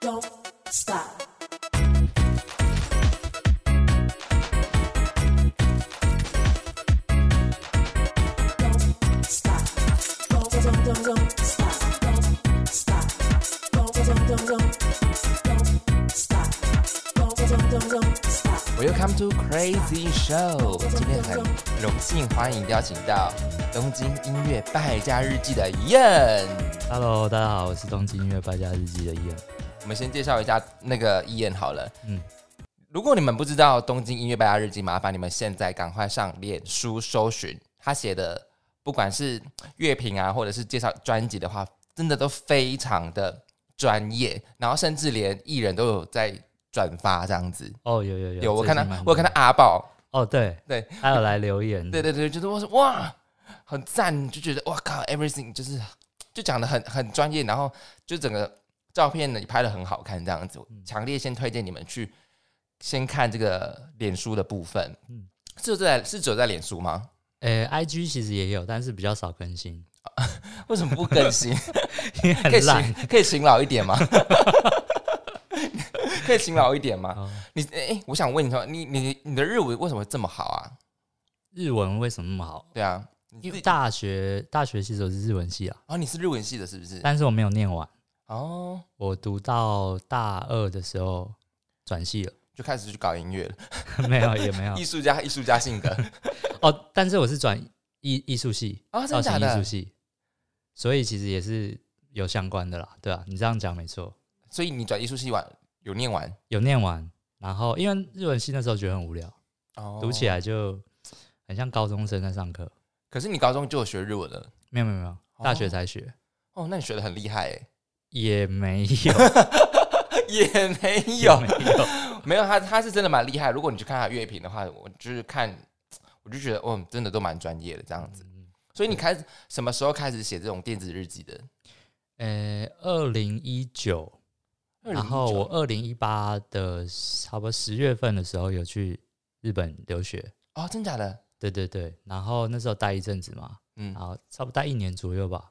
Don't stop. Don't stop. Don't, don't, don't, don't stop. Don't stop. Don't, don't, don't, don't. Don't stop. Don't, don't, don't, don't stop. Welcome to Crazy Show。今天很荣幸欢迎邀请到东京音乐败家日记的 Ian。Hello，大家好，我是东京音乐败家日记的伊恩。我们先介绍一下那个 Ian 好了。嗯，如果你们不知道东京音乐百家日记，麻烦你们现在赶快上脸书搜寻他写的，不管是乐评啊，或者是介绍专辑的话，真的都非常的专业，然后甚至连艺人都有在转发这样子。哦，有有有，有我看到我有看到阿宝，哦，对对，还有来留言，对对对，就是我说哇，很赞，就觉得哇靠，everything 就是就讲的很很专业，然后就整个照片呢你拍的很好看，这样子，强烈先推荐你们去先看这个脸书的部分。嗯嗯，是有在是只有在脸书吗？呃，IG 其实也有，但是比较少更新，为什么不更新？因为可以。勤可以勤劳一点吗？可以勤劳一点吗？哦你哎、我想问你说，你你你的日文为什么会这么好啊？日文为什么那么好？对啊，因为大学大学其实我是日文系啊，哦，你是日文系的，是不是？但是我没有念完，哦，我读到大二的时候转系了，就开始去搞音乐了。没有也没有艺术家，艺术家性格 哦，但是我是转艺艺术系，啊，真造型的？艺术系，所以其实也是有相关的啦，对啊，你这样讲没错。所以你转艺术系完有念完有念完，然后因为日文系那时候觉得很无聊，哦读起。来就很像高中生在上课。可是你高中就有学日文了没有没有没有，大学才学，哦，那你学的很厉害哎，也没有 也没也有没有。没有他他是真的蛮厉害。如果你去看他乐评的话，我就是看我就觉得哦，真的都蛮专业的这样子。所以你开始什么时候开始写这种电子日记的？呃，二零一九，然后我二零一八的差不多十月份的时候有去日本留学，哦，真假的？对对对，然后那时候待一阵子嘛，嗯然，后差不多待一年左右吧。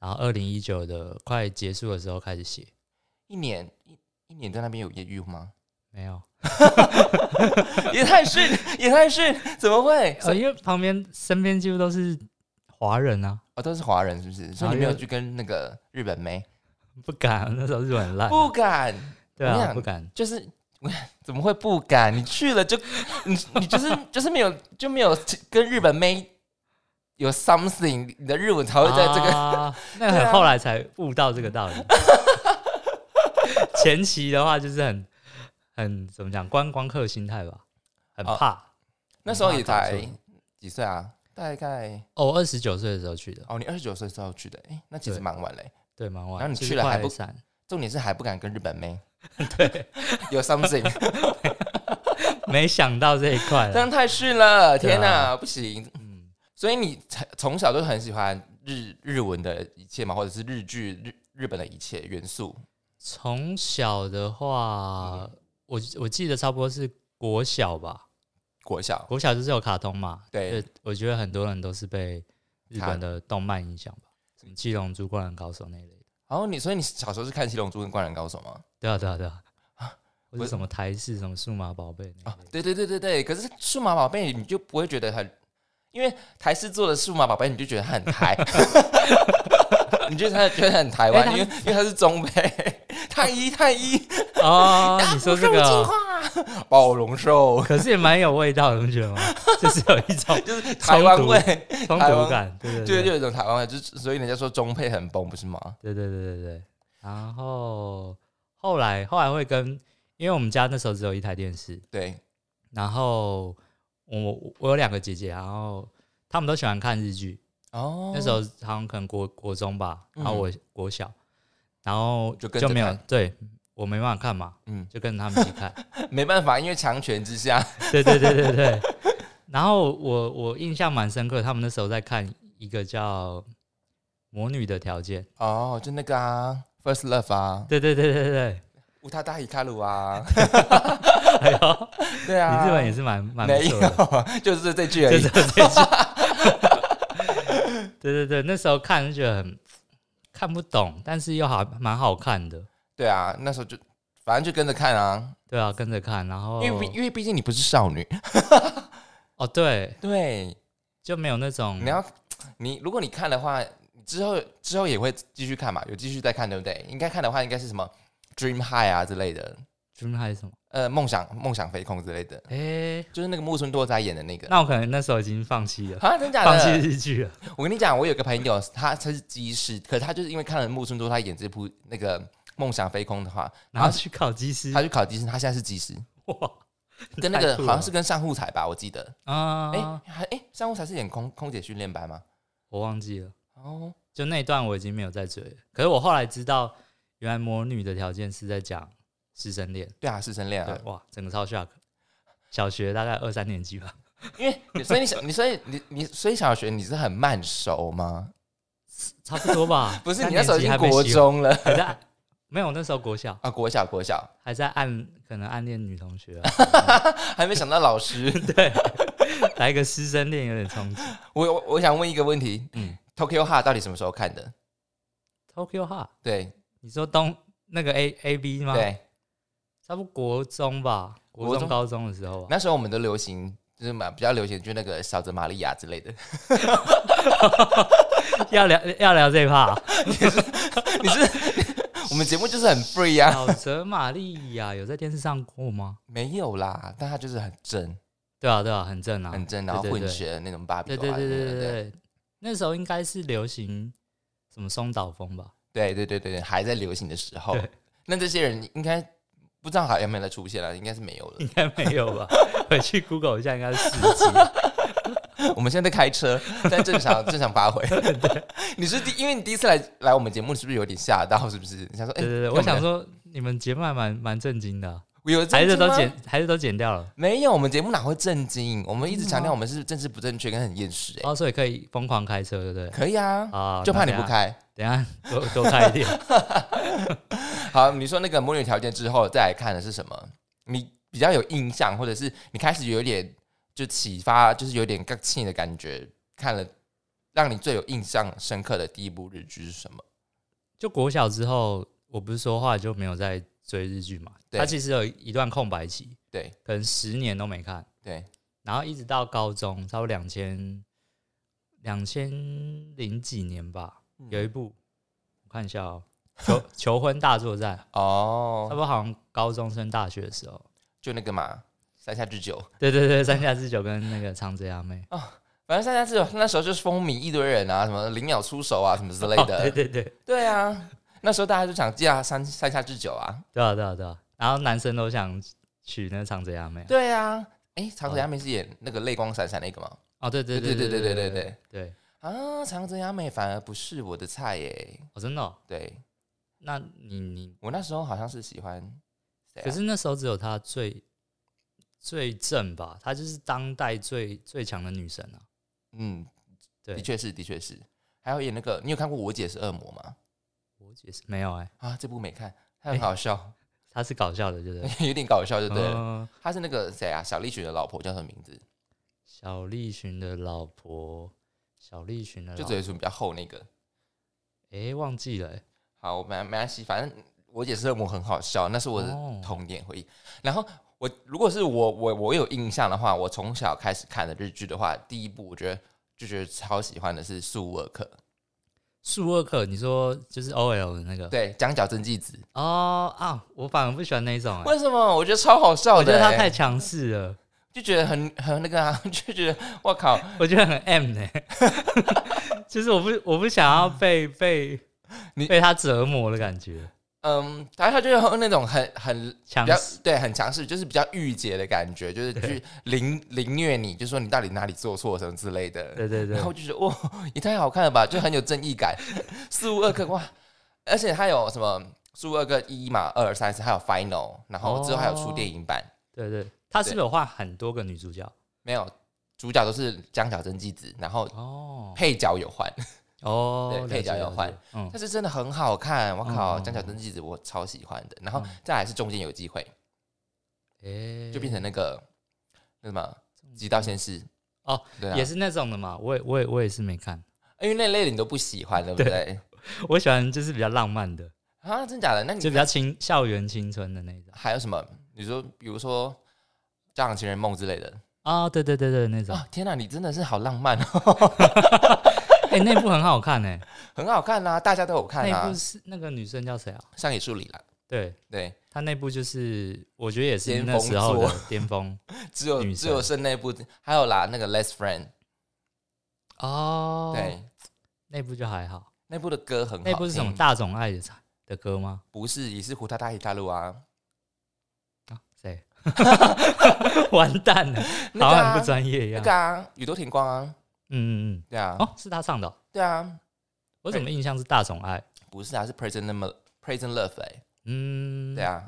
然后二零一九的快结束的时候开始写，一年一一年在那边有艳遇吗？没有，也太逊，也太逊，怎么会？呃，因为旁边身边几乎都是华人啊，哦，都是华人是不是？所以没有去跟那个日本妹？不敢，那时候日文很烂，不敢，对啊，不敢。就是怎么会不敢？你去了就你你就是就是没有就没有跟日本妹有 something，你的日文才会在这个、啊、那很后来才悟到这个道理。前期的话就是很很怎么讲观光客心态吧，很哦怕。那时候也才几岁啊？大概哦，我二十九岁的时候去的，哦，你二十九岁时候去的，哎、那其实蛮晚嘞。对，蛮晚。然后你去了还不重点是还不敢跟日本妹，对，有 something，没想到这一块这样。太逊了，天哪，不行。嗯，所以你从从小就很喜欢日日文的一切嘛，或者是日剧、日日本的一切元素。从小的话，嗯我我记得差不多是国小吧，国小国小就是有卡通嘛。对我觉得很多人都是被日本的动漫影响吧，什么《七龙珠》《灌篮高手》那一类的。然后你，所以你小时候是看《七龙珠》跟《灌篮高手》吗？对啊，对啊，对啊。或不是者什么台式、什么数码宝贝啊，对对对对对。可是数码宝贝你就不会觉得很，因为台式做的数码宝贝，你就觉得它很台，你就他觉得很台湾，因为因为它是中配，太一太一，哦，你说这个。暴龙兽。可是也蛮有味道的，你不觉得吗？就是有一种就是台湾味，冲台湾突感，对对对，就就有一种台湾味，就所以人家说中配很崩，不是吗？对对对对对。然后后来后来会跟，因为我们家那时候只有一台电视，对，然后我我有两个姐姐，然后她们都喜欢看日剧，哦，那时候好像可能国国中吧，嗯然后我国小，然后就跟就没有对我没办法看嘛，嗯，就跟着他们一起看。没办法，因为强权之下，对对对对对。然后我我印象蛮深刻，他们那时候在看一个叫《魔女的条件》。哦，就那个啊，First Love 啊，对对对对对，乌塔大伊卡鲁啊，哎呦，对啊，你日本也是蛮蛮不没错 就是这句而已就这。这句。对对对，那时候看就觉得很看不懂，但是又好蛮好看的。对啊，那时候就反正就跟着看啊，对啊，跟着看，然后因为因为毕竟你不是少女，哦对，对，就没有那种你要你如果你看的话，之后之后也会继续看嘛，有继续再看，对不对？应该看的话，应该是什么 Dream High 啊之类的，Dream High 是什么？呃，梦想梦想飞空之类的，哎，就是那个木村拓哉演的那个。那我可能那时候已经放弃了，啊，真假的放弃的？日剧了。我跟你讲，我有个朋友，他他是机师，可是他就是因为看了木村拓哉演这部那个《梦想飞空》的话，然后去考机师他，去考机师，他现在是机师，哇，跟那个好像是跟上户彩吧，我记得。啊，哎、还哎、上户彩是演空空姐训练班吗？我忘记了，哦，就那一段我已经没有再追了。可是我后来知道，原来魔女的条件是在讲师生恋，对啊，师生恋啊，，对哇，整个超 shock。小学大概二三年级吧，因为你所以你小你所以你你所以小学你是很慢熟吗？差不多吧。不是，三你那时候已经国年级还没喜欢，中了 还在没有那时候国小啊，国小国小，还在暗，可能暗恋女同学、啊，还没想到老师。对，来个师生恋有点冲击。我我我想问一个问题，嗯，Tokyo Heart 到底什么时候看的？Tokyo Heart，对你说东那个 A A B 吗？，对，差不多国中吧，国中高中的时候吧。那时候我们都流行，就是嘛比较流行，就那个小泽玛利亚之类的。要聊要聊这一趴，你是我们节目就是很 free 啊，小泽玛利亚有在电视上过吗？没有啦，但他就是很正对啊，对啊，很正啊，很正，然后混血的那种芭比对对对对对，那时候应该是流行什么松岛风吧？对对对对对，还在流行的时候，那这些人应该不知道还有没有再出现了，应该是没有了应。该没有吧？回去 Google 一下，应该是四集。我们现在在开车，在正常正常发挥。你是第，因为你第一次来来我们节目，是不是有点吓到？是不是？你想说，哎、对对对，我想说你们节目还蛮蛮震惊的啊、我有还是都剪还是都剪掉了，没有，我们节目哪会震惊？我们一直强调我们是政治不正确跟很厌世、哎、哦，所以可以疯狂开车，对不对？可以啊，啊，就怕你不开。等下多多看一点。好，你说那个母女条件之后再来看的是什么？你比较有印象，或者是你开始有点就启发，就是有点更气的感觉，看了让你最有印象深刻的第一部日剧是什么？就国小之后，我不是说话就没有在追日剧嘛？对它其实有一段空白期，对可能十年都没看，对，然后一直到高中，差不多两千两千零几年吧，有一部我看一下哦，求求婚大作战哦，差哦不，多好像高中升大学的时候。就那个嘛，三下智久。对对对，三下智久跟那个长泽雅美 反正三下智久那时候就是风靡一堆人啊，什么零秒出手啊，什么之类哦的。对对对，对啊，那时候大家就想嫁三三下智久啊。对啊对啊对啊，然后男生都想娶那个长泽雅美啊。对啊，哎，长泽雅美是演那个泪光闪闪那个吗？哦，对对对对对对对对对对，啊，长泽雅美反而不是我的菜耶。哦，真的哦。对那你你我那时候好像是喜欢谁啊，可是那时候只有她最最正吧，她就是当代最最强的女神啊。嗯，对的确是的确是。还有演那个，你有看过《我姐是恶魔》吗？我解释没有哎、啊，这部没看，她很好笑，她是搞笑的，对不对？有点搞笑，就对了。嗯她是那个谁啊，小栗旬的老婆叫什么名字？小栗旬的老婆，小栗旬的就嘴唇比较厚那个。哎、忘记了、欸，好，没没关系，反正我也是恶魔很好笑，那是我的哦童年回忆。然后我如果是我我我有印象的话，我从小开始看的日剧的话，第一部我觉得就觉得超喜欢的是《素沃克》，树二课，你说就是 O L 的那个？对，江角真纪子。哦啊，我反而不喜欢那一种、欸，为什么？我觉得超好笑的、我觉得他欸太强势了，就觉得很 很那个啊，就觉得我靠，我觉得很 M 呢、就是我不我不想要被被你被他折磨的感觉，嗯，他他就是那种很很比较强势。对很强势，就是比较御姐的感觉，就是去凌凌虐你，就说你到底哪里做错什么之类的。对对对。然后我就觉得哇，也太好看了吧，就很有正义感。四五二克哇，而且他有什么四五二克一嘛，二三四，还有 final，然后之后还有出电影版，对对，他是不是有换很多个女主角？没有主角都是江小真纪子，然后哦。配角有换，哦，对配角有换，嗯，但是真的很好看，我靠，江小真纪子我超喜欢的。然后嗯。再来是中间有机会，哎，就变成那个那什么极道先师。哦，对啊，也是那种的嘛，我也我也我也是没看，因为那类的你都不喜欢，对不对？我喜欢就是比较浪漫的，啊，真假的？那你就比较青校园青春的那种。还有什么？你说，比如说《家长情人梦》之类的啊，对对对对，那种。啊！天哪，你真的是好浪漫哦，哎、那部很好看哎、很好看啊，大家都有看啊那部。是那个女生叫谁啊？上野树里啦，对，对，她那部就是我觉得也是那时候的巅峰 只有女只有神剩那部，还有啦，那个《Less Friend》，哦。对，，那部就还好。那部的歌很好。那部是什么大总爱的的歌吗？不是，也是胡塔塔希大陆啊。完蛋了，那个啊好像很不专业一样。那个啊，宇多田光啊，嗯嗯嗯，对啊，哦，是他唱的哦、对啊，我怎么印象是大宠爱？不是啊，是 Present Love Present Love 哎、嗯，对。啊，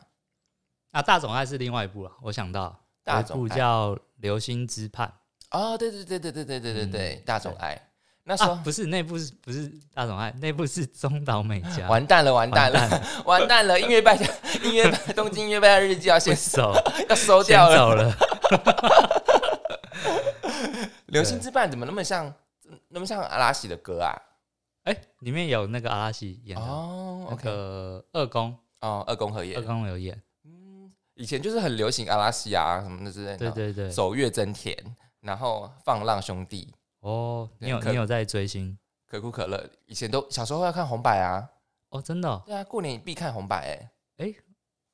啊，大宠爱是另外一部了，我想到。有一部大总爱叫《流星之畔。哦，对对对对对对对对对，大总爱，那》时候、啊，不是那部是不是大总爱？那部是中岛美嘉。完蛋了，完蛋了，完 完蛋了！音乐败 音乐东京音乐败日记要先收 要收掉了。走了。流星之伴怎么那么像那么像阿拉西的歌啊？哎、里面有那个阿拉西演的，哦那，OK，个二宫，哦，二宫和二也，宫有演。嗯，以前就是很流行阿拉西啊什么的之类的，对对对。手月真田，然后放浪兄弟，哦，你有可你有在追星？可口可乐，以前都小时候要看红白啊，哦，真的哦、对啊，过年必看红白哎、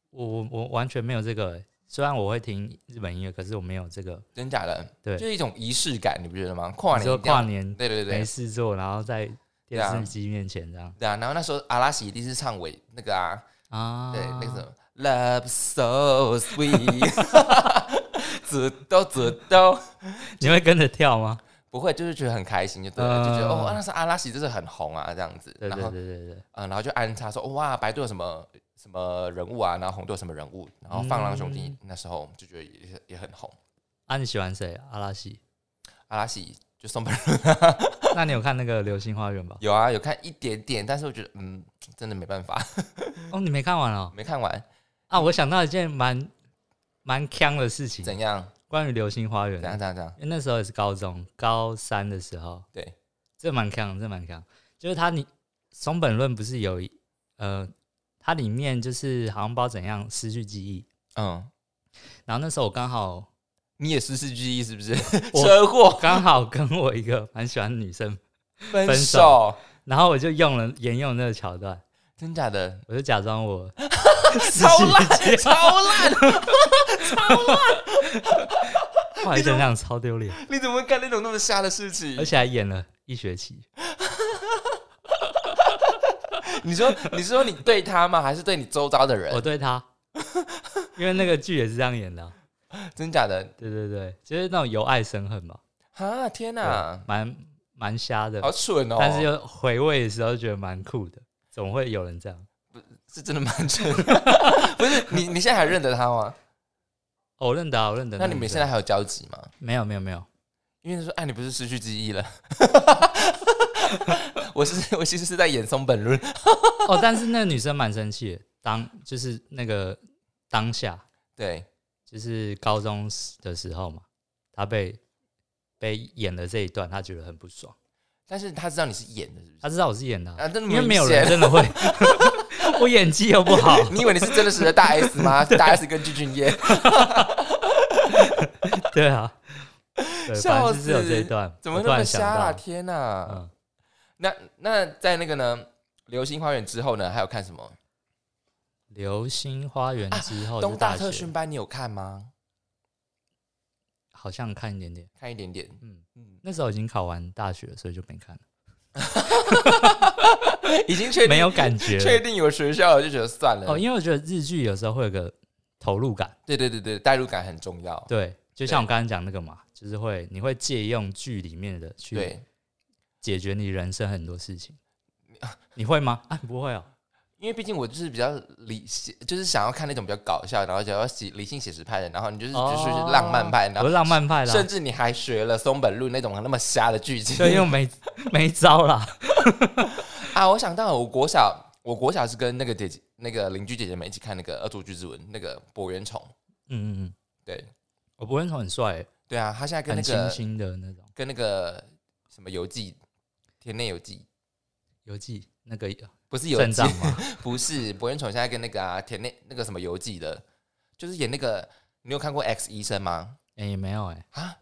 我我我完全没有这个欸。虽然我会听日本音乐，可是我没有这个。真假的？对就是一种仪式感，你不觉得吗？跨你说年一定要跨年没对对对事做，然后在对啊电视机面前这样对啊，然后那时候阿拉西一定是唱尾那个啊，啊？对，那个什么 Love so sweet，ずっとずっと你会跟着跳吗？ 不会，就是觉得很开心，就对了，嗯就觉得哦，那时候阿拉西就是很红啊，这样子，对对对对对，嗯，然后就安插说哇，白队有什么什么人物啊，然后红队有什么人物，然后放浪兄弟嗯那时候就觉得也也很红，啊，你喜欢谁？阿拉西？阿拉西就松本 那你有看那个《流星花园》吧？有啊，有看一点点，但是我觉得嗯，真的没办法，哦，你没看完哦？没看完，啊，我想到一件蛮蛮坑的事情，怎样？关于《流星花园怎》。样？怎样？怎样？因为那时候也是高中高三的时候，对，这蛮强，这蛮强。就是他你松本论不是有一呃，它里面就是好像不知道怎样失去记忆，嗯，然后那时候我刚好你也失去记忆是不是？我车祸刚好跟我一个蛮喜欢的女生，分手，然后我就用了沿用那个桥段，真假的？我就假装我 超烂，超烂！后来想想超丢脸，你怎么会干那种那么瞎的事情而？且还演了一学期。你说，你是说你对他吗？还是对你周遭的人我？对他，因为那个剧也是这样演的啊、真假的？对对对，就是那种由爱生恨嘛，啊！天对哪，蛮蛮瞎的，好蠢哦！但是又回味的时候觉得蛮酷的，怎么会有人这样？是真的蛮蠢。不是你，你现在还认得他吗？哦我认得啊，我认得。那你们现在还有交集吗？没有没有没有？因为他说，哎，你不是失去记忆了？我是我其实是在演松本润，哦，但是那个女生蛮生气的，当就是那个当下，对，就是高中的时候嘛，她被被演了这一段，她觉得很不爽。但是她知道你是演的，是不是？她知道我是演的啊、啊，因为没有人真的会，我演技又不好。你以为你是真的实的大 S 吗？大 S 跟具俊晔，对啊，笑正就是有死这一段，怎么那么瞎啊？天哪！嗯，那那在那个呢，《流星花园》之后呢，还有看什么？流星花园之后、东大特训班你有看吗？好像看一点点，看一点点，嗯，嗯，那时候已经考完大学，所以就没看了，已经确定没有感觉了。确定有学校了，就觉得算了。哦，因为我觉得日剧有时候会有个投入感，对对对对，代入感很重要。对，就像我刚刚讲那个嘛，就是会你会借用剧里面的去，解决你人生很多事情，你会吗？啊，不会哦。因为毕竟我就是比较理性，就是想要看那种比较搞笑，然后想要写理性写实派的，然后你就是哦就是浪漫派，然后是浪漫派啦，甚至你还学了松本润那种那么瞎的剧情。对，因为没 没招啦。啊，我想到了，我国小，我国小是跟那个姐姐、那个邻居姐姐们一起看那个《恶作剧之吻》那个博元宠。嗯嗯嗯，对我博文虫很帅欸，对啊，他现在跟很清那个新的那种跟那个什么游记，田内游记，游记，那个不是游记？不是博恩宠现在跟那个啊田那那个什么游记的，就是演那个，你有看过 X 医生吗？哎、没有哎、啊，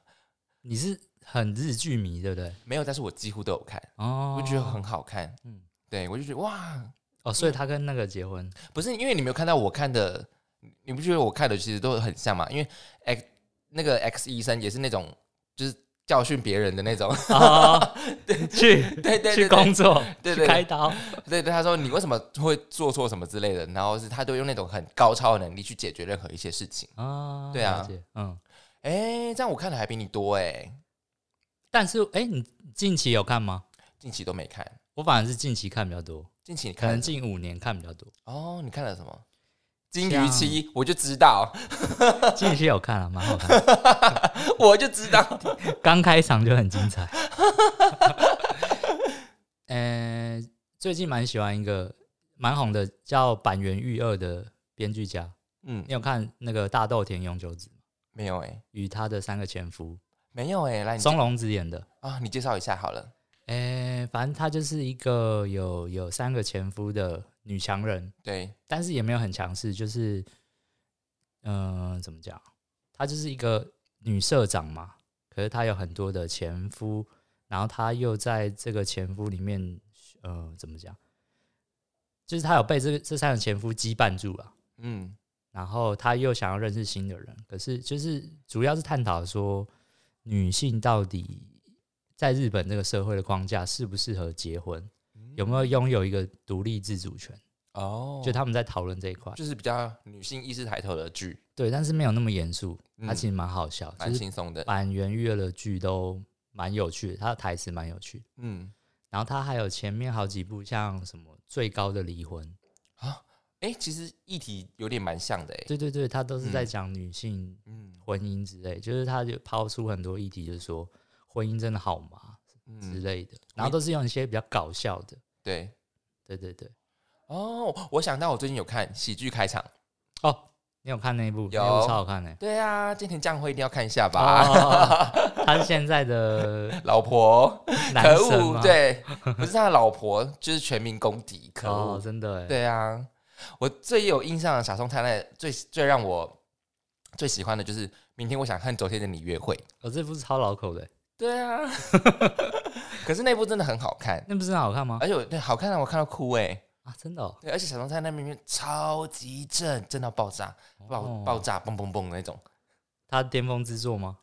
你是很日剧迷对不对？没有，但是我几乎都有看，哦，我就觉得很好看。嗯嗯，对我就觉得哇，哦，所以他跟那个结婚，不是因为你没有看到我看的，你不觉得我看的其实都很像吗？因为 X 那个 X 医生也是那种就是教训别人的那种，哦，去对对对去工作，对开刀，对对，他说你为什么会做错什么之类的，然后是他都用那种很高超的能力去解决任何一些事情。啊，对啊，嗯，哎，这样我看的还比你多哎，但是哎、你近期有看吗？近期都没看，我反而是近期看比较多，近期你可能近五年看比较多。哦，你看了什么？金鱼像期，我就知道，金鱼期有看了，蛮好看的，我就知道。刚开场就很精彩。呃，最近蛮喜欢一个蛮红的叫板垣裕二的编剧家，嗯你，有看那个大豆田永久子吗没有哎，与他的三个前夫，没有哎，来松隆子演的。啊，你介绍一下好了。诶、反正他就是一个有有三个前夫的女强人，对，但是也没有很强势，就是嗯、呃怎么讲？她就是一个女社长嘛，可是她有很多的前夫，然后她又在这个前夫里面，呃，怎么讲？就是她有被这个这三个前夫羁绊住了，嗯然后她又想要认识新的人，可是就是主要是探讨说女性到底在日本这个社会的框架适不适合结婚，有没有拥有一个独立自主权？哦，就他们在讨论这一块。就是比较女性意识抬头的剧，对，但是没有那么严肃，它嗯其实蛮好笑，蛮轻松的。板垣育的剧都蛮有趣的，他的台词蛮有趣。嗯然后他还有前面好几部像什么《最高的离婚》，啊，哎，其实议题有点蛮像的哎。对对对，他都是在嗯讲女性嗯婚姻之类，就是他就抛出很多议题，就是说婚姻真的好吗之嗯，类的，然后都是用一些比较搞笑的，对。对对对。哦，我想到我最近有看喜剧开场。哦，你有看那一部？那有部超好看的。对啊，金田将辉一定要看一下吧。哦，他是现在的老婆，男可恶？对，不是他的老婆，就是全民公敌，可哦，恶。真的哎。对啊，我最有印象的小松太太，最最让我最喜欢的就是明天我想和昨天的你约会。哦，这部是超老口的，对啊，可是那部真的很好看，那部真的好看吗？而且我对好看啊，我看到哭哎。啊，真的哦。对，而且小松菜那边超级正，正到爆炸，爆哦爆炸，嘣嘣嘣那种。他的巅峰之作吗？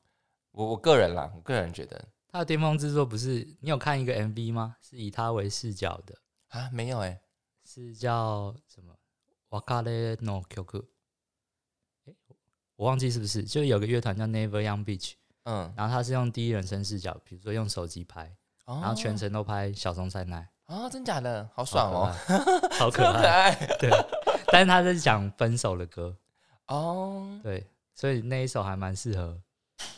我我个人啦，我个人觉得他的巅峰之作不是你有看一个 MV 吗？是以他为视角的，啊，没有哎、是叫什么我忘记是不是，就有个乐团叫 Never Young Beach，嗯，然后他是用第一人称视角，比如说用手机拍，然然后全程都拍小松菜奈，啊，真假的，好爽哦，好可爱。爱对，但是他在讲分手的歌，哦，对，所以那一首还蛮适合，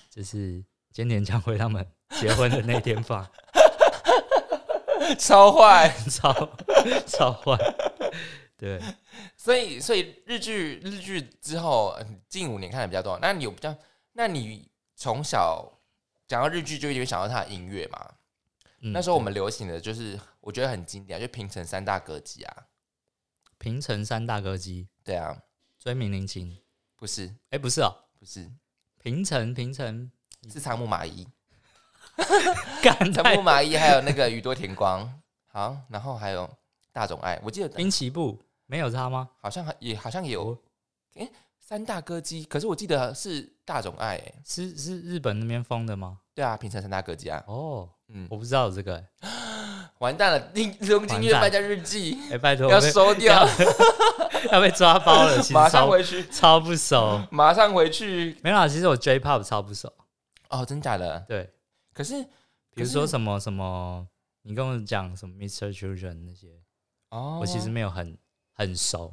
就是今年将会他们结婚的那天放，超坏。超超坏。对，所以所以日剧日剧之后，呃近五年看的比较多。那你有比较？那你从小讲到日剧，就一定会想到他的音乐嘛？嗯那时候我们流行的就是，我觉得很经典，就平成三大歌姬啊。平成三大歌姬。对啊，追名林檎，不是。哎、不是哦，不是，平成平成。是仓木麻衣，干仓太木麻衣还有那个宇多田光，好，然后还有大冢爱，我记得滨崎步。没有他吗？好像还也好像也有。哎三大歌姬，可是我记得是大冢爱、欸，是是日本那边封的吗？对啊，平成三大歌姬啊，哦，嗯，我不知道有这个、欸，完蛋了，《东京月败家日记哎、拜》托，要收掉，要被抓包了，马上回去，超不熟。马上回去。没有啦，其实我 J-pop 超不熟。哦，真假的？对，可是比如说什么什么，你跟我讲什么 Mr. Children 那些，哦，我其实没有很很熟，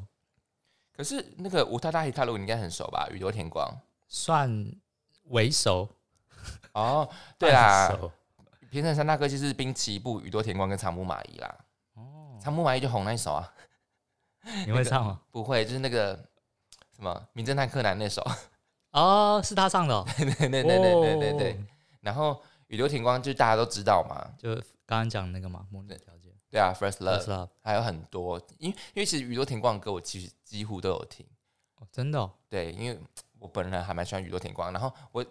可是那个五太大喜大陆你应该很熟吧？宇多田光。算为熟。哦，对半啦，熟平成三大歌姬是滨崎步、宇多田光跟长木麻衣啦。哦，长木麻衣就红那一首啊，你会唱吗？不会，就是那个什么《名侦探柯南》那首。哦，是他唱的、哦。对对对对对对对。哦然后宇多田光就大家都知道嘛，就刚刚讲那个嘛，模拟条件。对啊，First First Love，Love，还有很多，因为因为其实宇多田光的歌我其实几乎都有听，哦真的哦，对，因为我本人还蛮喜欢宇多田光，然后我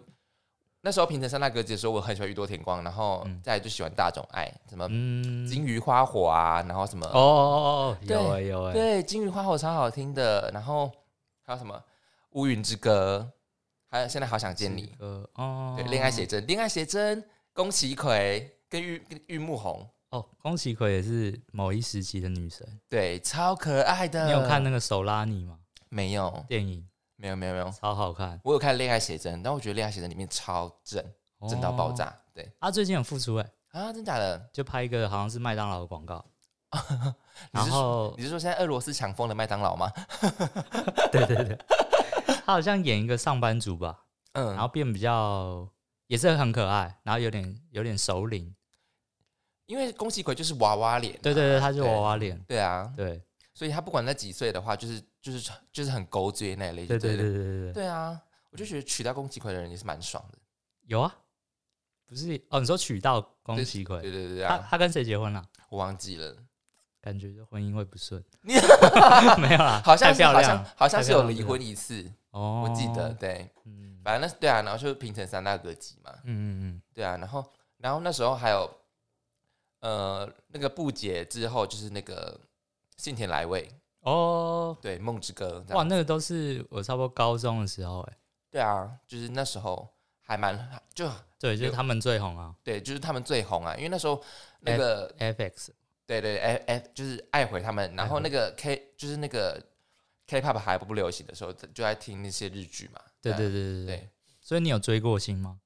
那时候平成三大歌姬的时候，我很喜欢宇多田光，然后嗯再来就喜欢大众爱，什么嗯，金鱼花火啊，然后什么哦哦哦有哎有哎，对，金鱼花火超好听的，然后还有什么乌云之歌，还有现在好想见你，歌哦，对，恋爱写真，恋爱写真，宫崎葵跟玉跟玉木宏，哦，宫崎葵也是某一时期的女神。对，超可爱的。你有看那个手拉你吗？没有？电影没有没有没有，超好看，我有看恋爱写真，但我觉得恋爱写真里面超正，正到爆哦。炸。对。他最近有复出哎，啊，真假的？就拍一个好像是麦当劳的广告，然后你是说现在俄罗斯抢疯了麦当劳吗？对对对，他好像演一个上班族吧，嗯，然后变比较也是很可爱，然后有点有点熟龄，因为宫崎葵就是娃娃脸啊、对对对，他是娃娃脸，对啊，对。所以他不管在几岁的话，就是就是就是很勾追那一类。对对对对对对对，对啊，我就觉得娶到宫崎葵的人也是蛮爽的。有啊，不是哦，你说娶到宫崎葵，对对对对啊，他他跟谁结婚了？我忘记了，感觉就婚姻会不顺，你没有啦，好像太漂亮是好像好像是有离婚一次，哦，我记得，对，嗯反正那对啊，然后就是平成三大歌姬嘛，嗯嗯嗯对啊，然后然后那时候还有呃那个不解之后就是那个信田来未，嗯，哦，对梦之歌，哇，那个都是我差不多高中的时候，哎，对啊，就是那时候还蛮就对，就是他们最红啊。对，就是他们最红啊，因为那时候那个，FX，对对 F F 就是爱回他们，然后那个 K 就是那个 K-pop 还不流行的时候，就在听那些日剧嘛。对对对对，对，所以你有追过星吗？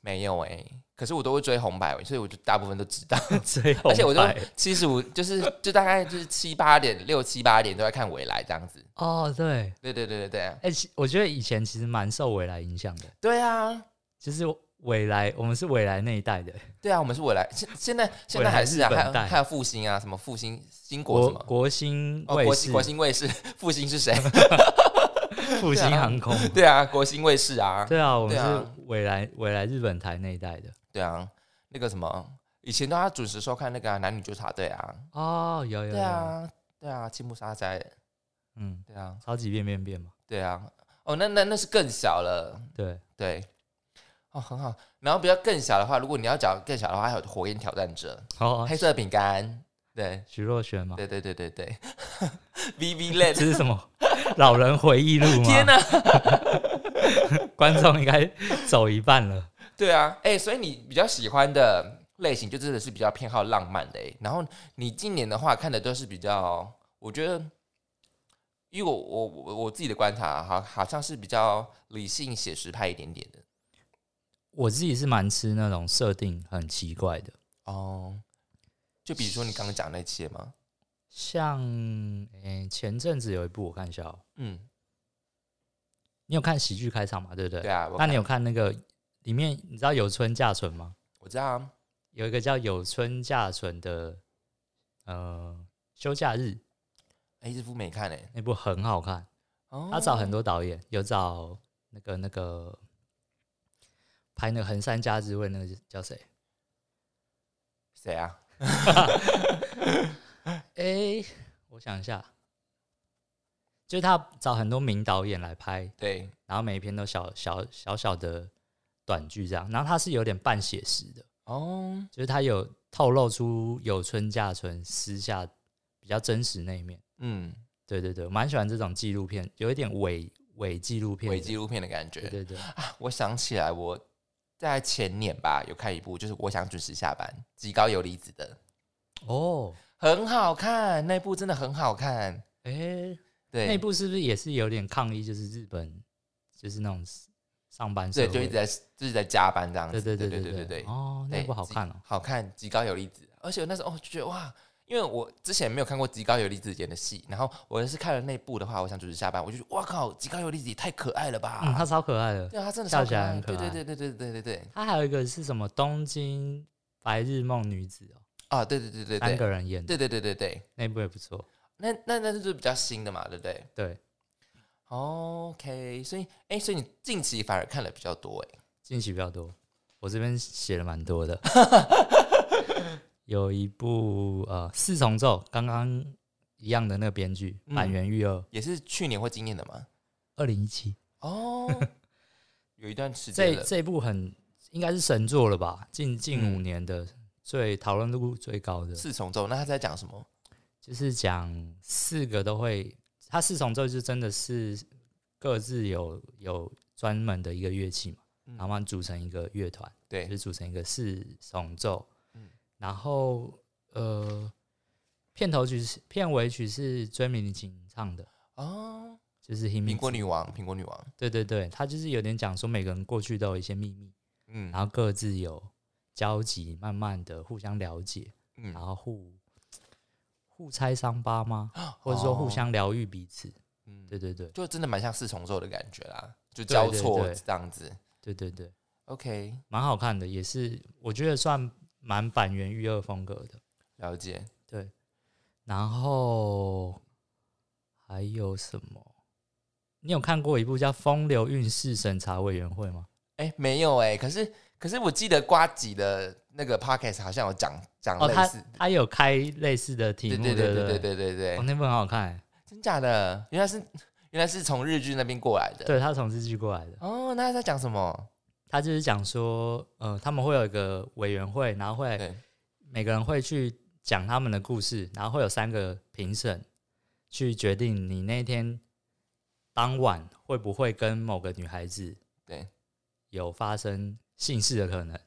没有哎、可是我都会追红白，所以我就大部分都知道。追红而且我都白七十五，就是就大概就是七八点、六七八点都在看未来这样子。哦，对，对对对对对，哎、其我觉得以前其实蛮受未来影响的，对啊，就是未来，我们是未来那一代的，对啊，我们是未来，现现在现在还是啊，还有还有复兴啊，什么复兴新国什么。国国新哦，卫视、国兴国兴卫视，复兴是谁？复兴航空，对啊，国兴卫视啊，对啊，我们是未来未来日本台那一代的。对啊，那个什么，以前都要准时收看那个啊、男女纠察队啊，哦，有有有，对啊，对啊，青木沙哉，嗯，对啊，超级变变变嘛，对啊，哦，那那那是更小了，对，对，哦，很好。然后比较更小的话，如果你要讲更小的话，还有火焰挑战者、哦，黑色饼干，对，徐若瑄嘛，对对对对对，V V Land，这是什么？老人回忆录吗？天哪、观众应该走一半了。对啊，哎、所以你比较喜欢的类型就真的是比较偏好浪漫的哎、然后你今年的话看的都是比较，我觉得，因为我我我我自己的观察，好好像是比较理性写实派一点点的我自己是蛮吃那种设定很奇怪的，哦。就比如说你刚刚讲那些吗，像诶、前阵子有一部我看一下、哦，嗯，你有看喜剧开场嘛？对不对？对啊，那你有看那个里面你知道有村架纯吗？我知道啊，有一个叫有村架纯的呃休假日，哎、这部没看哎、那部很好看。哦，他找很多导演，有找那个那个拍那个横山家之味那个叫谁？谁啊？哎、我想一下，就是他找很多名导演来拍，对，然后每一篇都小小小小的短剧这样，然后它是有点半写实的，哦，就是它有透露出有村架纯私下比较真实那一面。嗯，对对对，我蛮喜欢这种纪录片，有一点伪伪纪录片的，伪纪录片的感觉。对对对，我想起来，我在前年吧有看一部，就是我想准时下班，极高游离子的，哦，很好看，那部真的很好看。哎、对，那部是不是也是有点抗议？就是日本，就是那种上班社对，会，就一直在就是在加班这样子。对对对对对对对。哦，那对部好看哦。好看，极高有离子，而且我那时候哦就觉得哇，因为我之前没有看过极高有离子演的戏，然后我是看了那部的话，我想准时下班，我就觉得哇靠，极高有离子也太可爱了吧！嗯，她超可爱的。对啊，他真的笑超可爱，起来很可爱对对对对对对对对，她还有一个是什么东京白日梦女子哦，啊，对对对对三个，人演的，对对对对对，那部也不错。那那那就是比较新的嘛，对不对对，？OK，所以哎，所以你近期反而看的比较多哎，近期比较多，我这边写了蛮多的。有一部呃《四重奏》，刚刚一样的那个编剧嗯板垣裕二，也是去年或今年的吗？二零一七，哦，有一段时间了。这这部很应该是神作了吧？近近嗯五年的最讨论度最高的，四重奏，那他在讲什么？就是讲四个都会，它四重奏就真的是各自有有专门的一个乐器嘛，嗯。然后组成一个乐团，就对是，组成一个四重奏。嗯。然后呃，片头曲是片尾曲是追名林琴唱的，哦，就是《苹果女王，苹果女王，对对对，他就是有点讲说每个人过去都有一些秘密，嗯。然后各自有交集，慢慢的互相了解，嗯。然后互互拆伤疤吗？或者说互哦相疗愈彼此？嗯，对对对就真的蛮像四重奏的感觉啦，就交错对这样子。对对对，OK，蛮好看的，也是我觉得算蛮板垣育二风格的。了解。对然后还有什么？你有看过一部叫《风流韵事审查委员会》吗？哎，没有哎，可是可是我记得瓜吉的那个 podcast 好像有讲讲哦，他类似，他有开类似的题目，对对对对对对对那部很好看欸，真假的？原来是 原来是从日剧那边过来的。对他从日剧过来的。哦，那他在讲什么？他就是讲说，呃，他们会有一个委员会，然后会对，每个人会去讲他们的故事，然后会有三个评审去决定你那天当晚会不会跟某个女孩子对有发生性事的可能，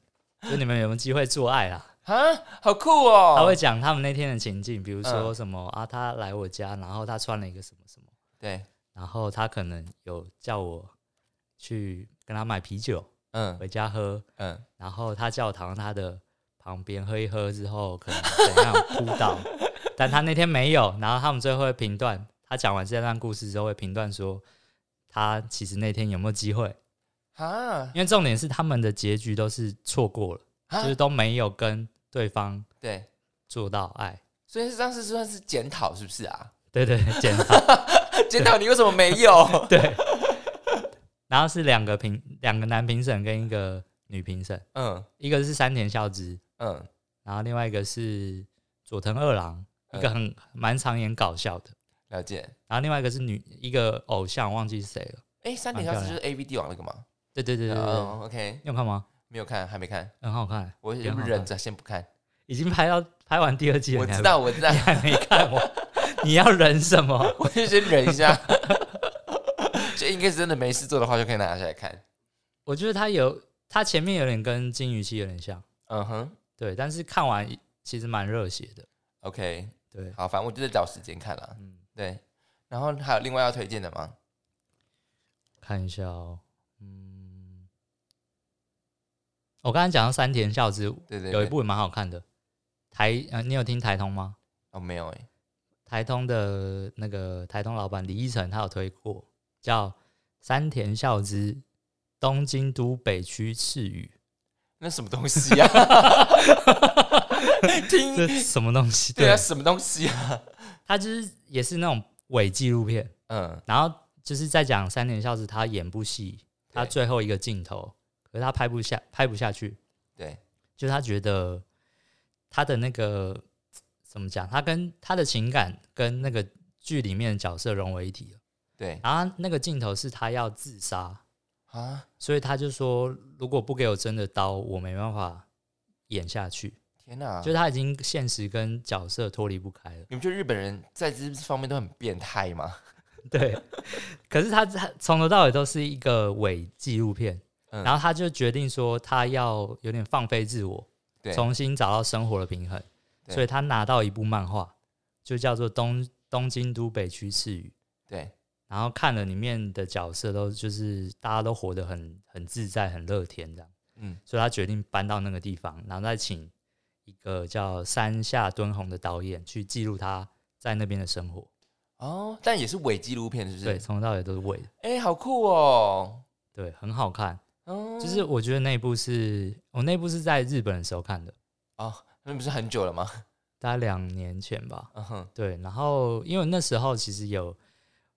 就你们有没有机会做爱啦？啊，好酷哦！他会讲他们那天的情境，比如说嗯什么、啊，他来我家，然后他穿了一个什么什么，对，然后他可能有叫我去跟他买啤酒嗯回家喝，嗯，然后他叫我躺在他的旁边喝一喝之后，可能怎样扑倒，但他那天没有。然后他们最后会评断，他讲完这段故事之后会评断说，他其实那天有没有机会？啊因为重点是他们的结局都是错过了，啊就是都没有跟对方对，做到爱。所以是当时算是检讨是不是啊？对对，检讨 检讨你为什么没有？对。然后是两个评，两个男评审跟一个女评审，嗯一个是山田孝之，嗯，然后另外一个是佐藤二郎，一个很蛮常演搞笑的，了解。然后另外一个是女一个偶像，忘记是谁了。哎，山田孝之就是 A V D 王那个吗？对对对对，OK，你有看吗？没有看，还没看，很好看，我忍着先不看。已经拍到拍完第二季了，我知道，我。知道。你，还没看完，你要忍什么？我就先忍一下。就应该是真的没事做的话，就可以拿下来看。我觉得他有，他前面有点跟金鱼期有点像，嗯哼。对，但是看完其实蛮热血的，，OK，对，好，反正我就在找时间看了。嗯，对，然后还有另外要推荐的吗？看一下哦，嗯，我刚才讲到山田孝之，对对，对有一部也蛮好看的，台呃，你有听台通吗？哦，没有哎，台通的那个台通老板李依晨，他有推过，叫山田孝之东京都北区赤羽，那什么东西呀？听这什么东西？对啊，什么东西啊？他就是也是那种伪纪录片，嗯，然后就是在讲山田孝之他演部戏，他最后一个镜头，可是他拍不下，拍不下去，对，就是他觉得他的那个怎么讲，他跟他的情感跟那个剧里面的角色融为一体了。对然后那个镜头是他要自杀，啊，所以他就说，如果不给我真的刀，我没办法演下去。天哪！就是他已经现实跟角色脱离不开了。你们觉得日本人在这方面都很变态吗？对，可是他他从头到尾都是一个伪纪录片，嗯然后他就决定说他要有点放飞自我，对，重新找到生活的平衡，对所以他拿到一部漫画，就叫做《东东京都北区赤羽》。对，然后看了里面的角色都就是大家都活得很很自在、很乐天这样，嗯，所以他决定搬到那个地方，然后再请一个叫山下敦弘的导演去记录他在那边的生活。哦，但也是伪纪录片，是不是对，是？从头到尾都是伪的，哎，好酷哦！对，很好看。哦，就是我觉得那一部是我那部是在日本的时候看的，哦，那不是很久了吗？大概两年前吧。嗯哼，对，然后因为那时候其实有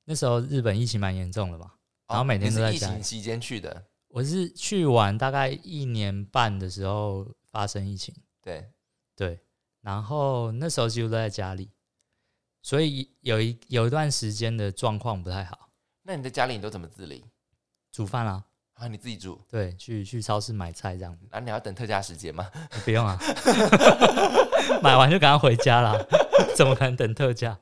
那时候日本疫情蛮严重的嘛，然后哦每天都在疫情期间去的，我是去玩大概一年半的时候发生疫情，对，对，然后那时候几乎都在家里，所以有一有一段时间的状况不太好，那你在家里你都怎么自理？煮饭啊，啊？你自己煮，对，去去超市买菜这样子，那、你要等特价时间吗？不用啊，买完就赶快回家啦，怎么可能等特价？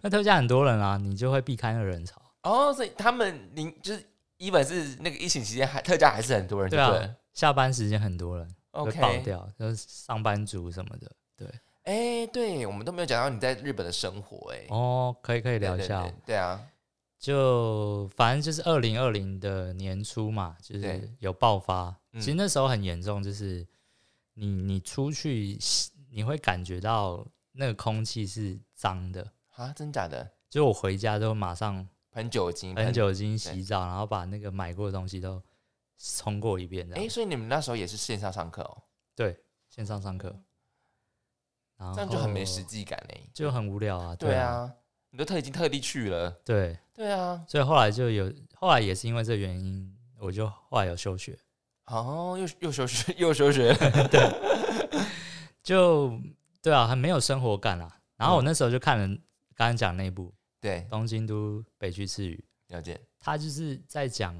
那特价很多人啊，你就会避开那个人潮。哦，所以他们您就是一本是那个疫情期间还特价还是很多人，对啊下班时间很多人会爆掉，就是上班族什么的。对，哎、对我们都没有讲到你在日本的生活、哎、哦，可以可以聊一对下对啊，就反正就是二零二零的年初嘛，就是有爆发。嗯其实那时候很严重，就是你你出去，你会感觉到那个空气是脏的。啊，真假的？就我回家都马上喷酒精，喷酒精洗澡，然后把那个买过的东西都冲过一遍，这哎、样。所以你们那时候也是线上上课哦，对，线上上课，然后这样就很没实，际感哎、就很无聊啊。啊，对啊，你都特已经特地去了，对，对啊，所以后来就有，后来也是因为这原因，我就后来有休学。哦，又又休学又休学，对。就对啊，很没有生活感啊。然后我嗯那时候就看了刚刚讲那部对《东京都北区赤羽》，了解，他就是在讲，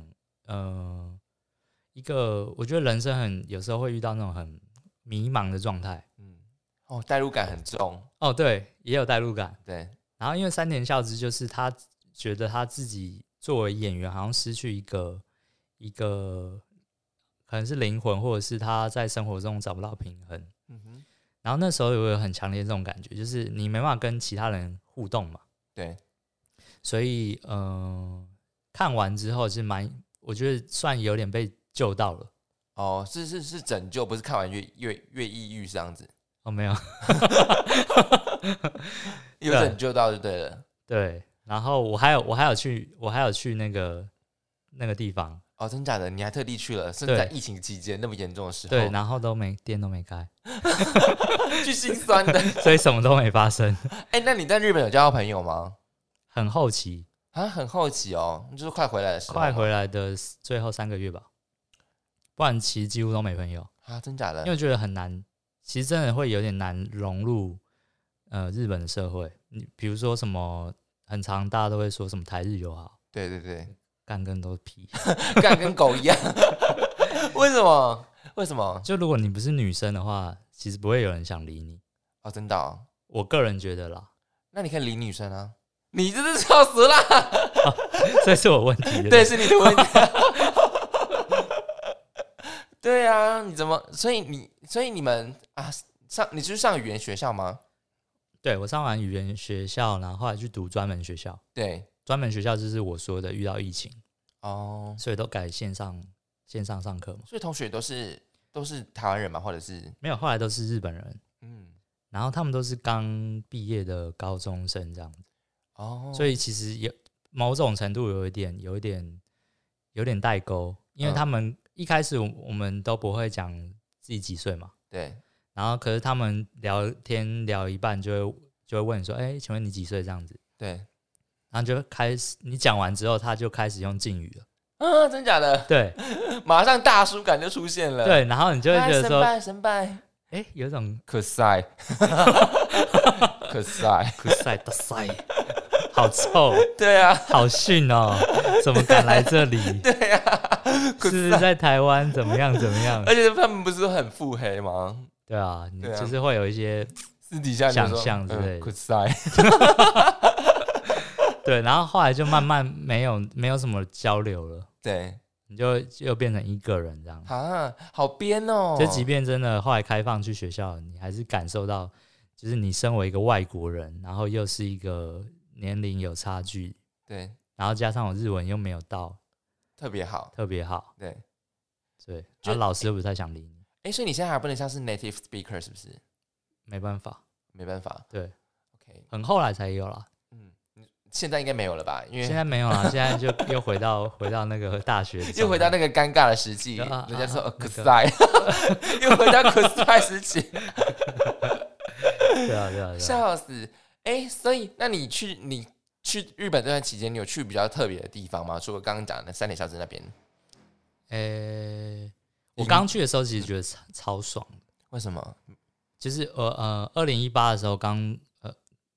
呃，一个我觉得人生很有时候会遇到那种很迷茫的状态。嗯，哦，代入感很重，哦，对，也有代入感。对，然后因为三田孝之就是他觉得他自己作为演员好像失去一个一个可能是灵魂，或者是他在生活中找不到平衡。嗯哼，然后那时候有很强烈这种感觉，就是你没办法跟其他人互动嘛，对，所以嗯、呃看完之后是蛮，我觉得算有点被救到了。哦，是是是拯救，不是看完越越越抑郁这样子，哦，没有，有对拯救到就对了。对。然后我还有我还有去我还有去那个那个地方，哦，真假的？你还特地去了，是对在疫情期间那么严重的时候，对，然后都没店都没开，去心酸的。所以什么都没发生。哎、那你在日本有交到朋友吗？很好奇，啊，很好奇哦，就是快回来的时候，快回来的最后三个月吧，不然其实几乎都没朋友，啊，真假的因？为觉得很难，其实真的会有点难融入呃日本的社会。你比如说什么，很常大家都会说什么台日友好，对对对，干跟都是屁。干跟狗一样。为什么？为什么？就如果你不是女生的话，其实不会有人想理你。哦，真的、哦？我个人觉得啦，那你可以理女生啊。你真是笑死啦！这是我问题的。对，是你的问题。对啊，你怎么？所以你，所以你们啊，上你是上语言学校吗？对我上完语言学校，然后后来去读专门学校。对，专门学校就是我说的遇到疫情，哦，所以都改线上线上上课嘛。所以同学都是都是台湾人嘛，或者是？没有，后来都是日本人，嗯，然后他们都是刚毕业的高中生这样子，哦，所以其实有某种程度有一点有一点有点代沟，因为嗯。他们一开始我我们都不会讲自己几岁嘛，对，然后可是他们聊天聊一半就会就会问你说，哎、请问你几岁这样子，对，然后就开始你讲完之后，他就开始用敬语了，啊，真假的？对。马上大叔感就出现了。，对，然后你就会觉得说，神拜神拜，哎、有一种 可塞，可塞，可塞的塞，好臭，对啊，好逊哦，怎么敢来这里？对啊，可 是塞。在台湾怎么样怎么样？而且他们不是很腹黑吗？对啊，你对啊就是会有一些私底下想象之类的对，然后后来就慢慢没有没有什么交流了，对你就又变成一个人这样。啊，好编哦。就即便真的后来开放去学校，你还是感受到，就是你身为一个外国人，然后又是一个年龄有差距，对然后加上我日文又没有到特别好，特别好，对。对，就然后老师又不太想理你，哎，所以你现在还不能像是 native speaker 是不是？没办法，没办法对，，OK，很后来才有啦，嗯，现在应该没有了吧？因为现在没有了，现在就又回到回到那个大学 又回到那个尴尬的时期，啊人家说啊呃可那塞，又回到可塞时期，对啊对啊对啊，笑死！哎，所以那你去你去日本这段期间，你有去比较特别的地方吗？除了刚刚讲的三点小镇那边，呃、我刚去的时候其实觉得超超爽的，为什么？就是呃呃，二零一八的时候刚呃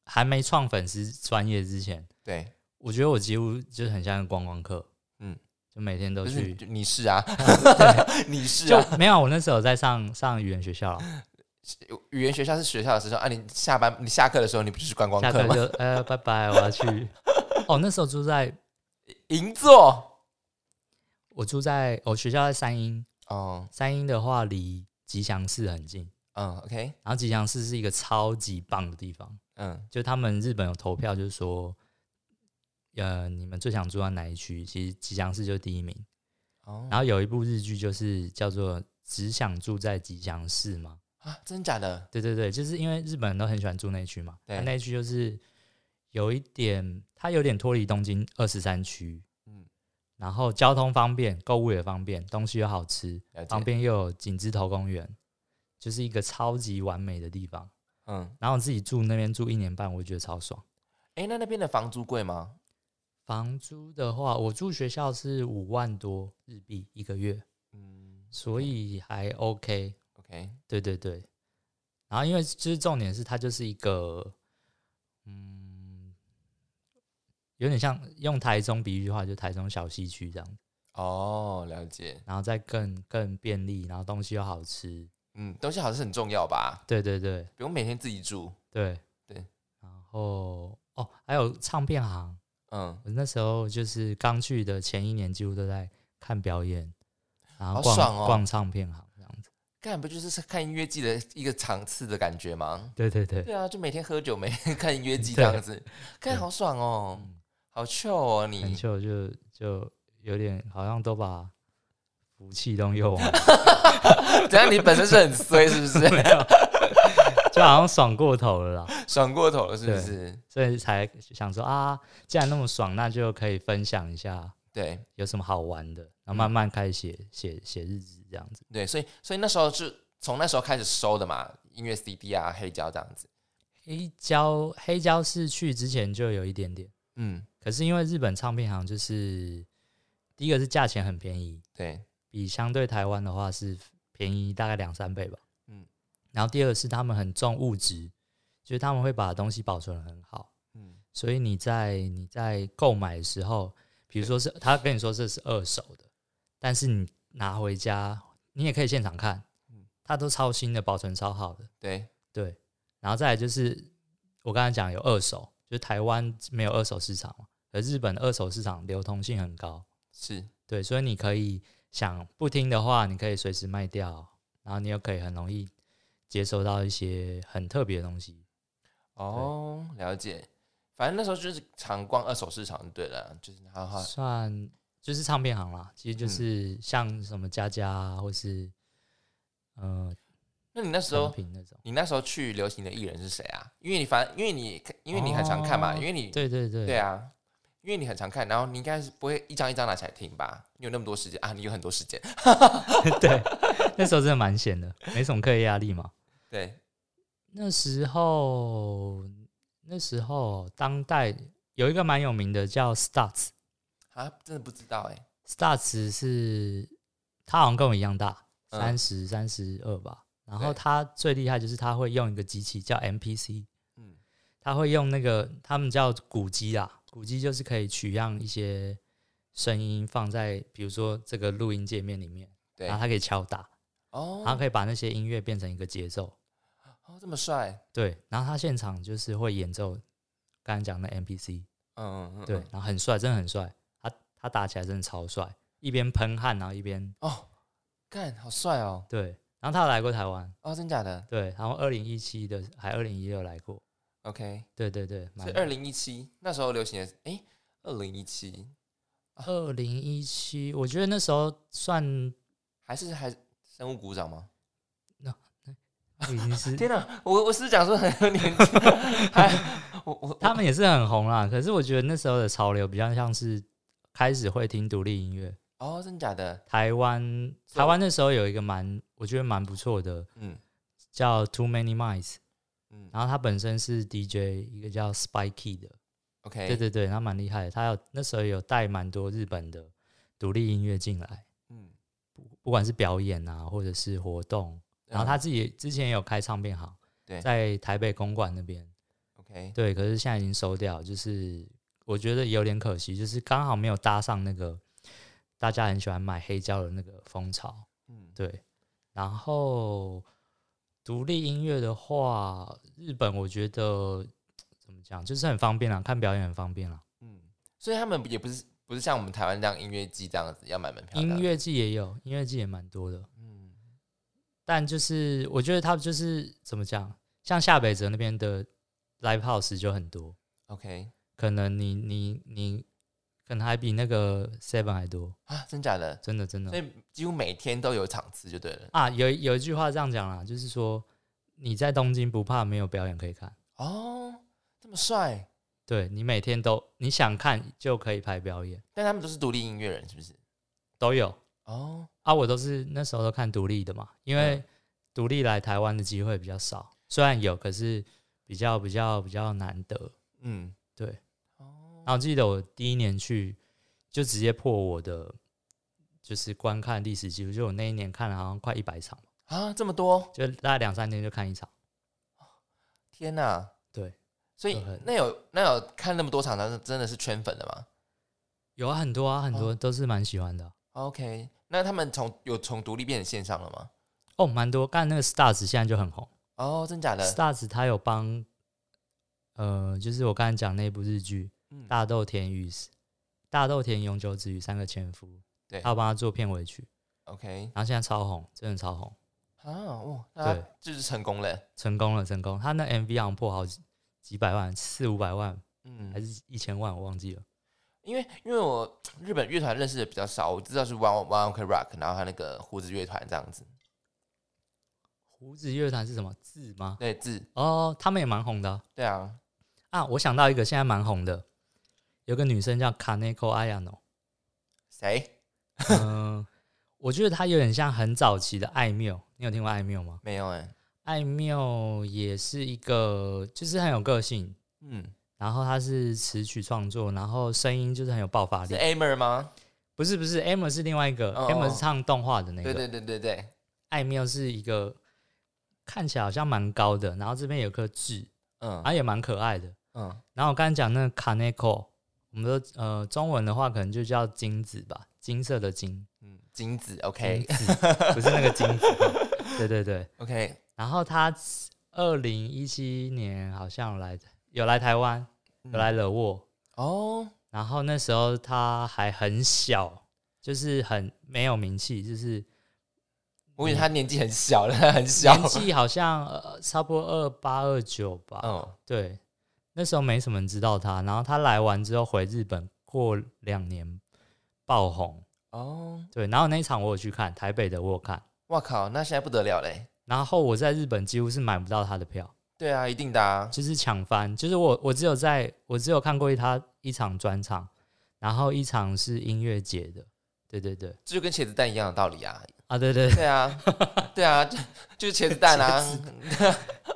还没创粉丝专业之前，对，我觉得我几乎就是很像观光客，嗯嗯，就每天都去，你是啊 你是就啊，没有我那时候在上上语言学校啦，语言学校是学校的时候啊，你下班你下课的时候你不就是观光下课客吗？就呃拜拜，我要去。哦，那时候住在银座我住在我学校在三英，哦，三英的话离吉祥寺很近，嗯，OK，然后吉祥寺是一个超级棒的地方，嗯就他们日本有投票，就是说，呃，你们最想住在哪一区？其实吉祥寺就是第一名。哦，然后有一部日剧就是叫做《只想住在吉祥寺》嘛，啊，真假的？对对对，就是因为日本人都很喜欢住那一区嘛，对那一区就是有一点，它有点脱离东京二十三区，嗯，然后交通方便，购物也方便，东西又好吃，旁边又有景之头公园，就是一个超级完美的地方。嗯，然后我自己住那边住一年半，我觉得超爽。哎，那那边的房租贵吗？房租的话，我住学校是五万多日币一个月，嗯所以还 OK。，OK，对对对，然后因为就是重点是它就是一个，嗯，有点像用台中比喻的话，就台中小西区这样，哦，了解，然后再更更便利，然后东西又好吃。嗯，东西好像是很重要吧？对对对。不用每天自己煮，对对，然后哦，还有唱片行，嗯，我那时候就是刚去的前一年，几乎都在看表演，然后逛、逛唱片行。干不就是看音乐季的一个场次的感觉吗？对对对，对啊，就每天喝酒，每天看音乐季这样子，看好爽哦，嗯好 chill 哦很你。旧就就有点好像都把福气都用完了，怎样？你本身是很衰是不是？就好像爽过头了啦，爽过头了是不是？所以才想说啊，既然那么爽，那就可以分享一下对有什么好玩的，然后慢慢开始写写写日记这样子。对，所以所以那时候是从那时候开始收的嘛，音乐 CD 啊、黑胶这样子。黑胶黑胶是去之前就有一点点，嗯，可是因为日本唱片行就是第一个是价钱很便宜，对，比相对台湾的话是便宜大概两三倍吧。嗯嗯，然后第二个是他们很重物质，就是他们会把东西保存得很好，嗯所以你在你在购买的时候，比如说是他跟你说这是二手的，但是你拿回家，你也可以现场看嗯，它都超新的，保存超好的。对，对，然后再来就是我刚才讲有二手，就是台湾没有二手市场嘛，而日本的二手市场流通性很高，是，对，所以你可以想不听的话，你可以随时卖掉，然后你又可以很容易接收到一些很特别的东西。哦，了解。反正那时候就是常逛二手市场，就对了，就是哈哈，算就是唱片行啦，其实就是像什么佳佳啊，或是呃那你那时候，那种。你那时候去流行的艺人是谁啊？因为你反，因为你因为你很常看嘛，哦因为你对对对对啊，因为你很常看，然后你应该是不会一张一张拿起来听吧？你有那么多时间啊？你有很多时间，对，那时候真的蛮闲的，没什么课业压力嘛。对，那时候那时候当代有一个蛮有名的叫 Starts。啊，真的不知道哎、Starts 是他好像跟我一样大，嗯。三十三十二吧。然后他最厉害就是他会用一个机器叫 MPC，嗯，他会用那个他们叫鼓机啊，鼓机就是可以取样一些声音放在比如说这个录音界面里面，对。然后，它可以敲打，哦，然后可以把那些音乐变成一个节奏。哦，这么帅，对，然后他现场就是会演奏刚才讲的 MPC，嗯嗯嗯，对，嗯然后很帅，真的很帅，他他打起来真的超帅，一边喷汗然后一边哦，干，好帅哦，对，然后他有来过台湾，哦，真假的对，然后二零一七的还二零一六来过，？OK，对对对，蛮所以二零一七那时候流行的，哎，二零一七二零一七，我觉得那时候算还是还生物鼓掌吗？已经是 天哪，我我是讲说很有年纪，还我我他们也是很红啦，可是我觉得那时候的潮流比较像是开始会听独立音乐。哦，真的假的？台湾台湾那时候有一个蛮我觉得蛮不错的，嗯。叫 Too Many Minds，嗯。然后他本身是 DJ，一个叫 Spikey 的，，OK，对对对，他蛮厉害的，他有那时候有带蛮多日本的独立音乐进来，嗯。不管是表演啊，或者是活动，然后他自己之前也有开唱片行，对。在台北公馆那边，OK，对，可是现在已经收掉，就是我觉得有点可惜，就是刚好没有搭上那个大家很喜欢买黑胶的那个风潮。嗯，对，然后独立音乐的话，日本我觉得怎么讲，就是很方便啦，看表演很方便啦。嗯，所以他们也不是不是像我们台湾这样音乐季这样子要买门票音乐季也有，音乐季也蛮多的，嗯但就是我觉得他就是怎么讲，像夏北泽那边的 live house 就很多，，OK 可能你你你可能还比那个 seven 还多，啊，真假的，真的真的所以几乎每天都有场次就对了。啊，有有一句话这样讲啦，就是说你在东京不怕没有表演可以看。哦，这么帅，对你每天都你想看就可以拍表演，但他们都是独立音乐人，是不是？都有哦，啊。我都是那时候都看独立的嘛，因为嗯独立来台湾的机会比较少，虽然有，可是比较比较比较难得。嗯，对，哦，然后记得我第一年去就直接破我的就是观看历史记录，就我那一年看了好像快一百场，啊，这么多，就大概两三天就看一场。天哪！对，所以那有那有看那么多场，那是真的是圈粉的吗有啊，很多啊，很多哦都是蛮喜欢的啊。？OK，那他们从有从独立变成线上了吗？哦，蛮多。干那个 Stars 现在就很红。哦，真假的？Stars 他有帮，呃，就是我刚才讲那部日剧嗯《大豆田雨子》，大豆田永久子与三个前夫，对他有帮他做片尾曲，，OK，然后现在超红，真的超红，啊，哇，对就是成功了。成功了，成功。他那 MV 好像破好几几百万，四五百万嗯还，是一千万，我忘记了。因为因为我日本乐团认识的比较少，我知道是 One One Ok Rock，然后他那个胡子乐团这样子。胡子乐团是什么字吗？对，字，哦，他们也蛮红的啊对啊，啊。我想到一个现在蛮红的，有个女生叫 Kaneko Ayano，谁？嗯、我觉得她有点像很早期的艾缪，你有听过艾缪吗？没有哎、艾缪也是一个，就是很有个性，嗯，然后她是词曲创作，然后声音就是很有爆发是力。Amer 吗？不是不是，Amer 是另外一个哦、，Amer 是唱动画的那个，对对对对对，艾缪是一个看起来好像蛮高的，然后这边有颗痣，嗯然后也蛮可爱的。嗯，然后我刚才讲那个 Kaneko，我们说呃中文的话可能就叫金子吧，金色的金嗯，金子，OK 金子不是那个金子。对对对，OK，然后他二零一七年好像来有来台湾，有来惹我。哦，然后那时候他还很小，就是很没有名气，就是我以为他年纪很小了，很小，年纪好像呃差不多二八二九吧。嗯，对，那时候没什么人知道他。然后他来完之后回日本，过两年爆红。哦，对，然后那一场我有去看，台北的我有看。哇靠，那现在不得了嘞！然后我在日本几乎是买不到他的票，对啊，一定的啊，就是抢翻。就是我我只有在我只有看过他一场专场，然后一场是音乐节的。对对对，这就跟茄子蛋一样的道理啊。啊对对对啊，对啊，就就是茄子蛋啊。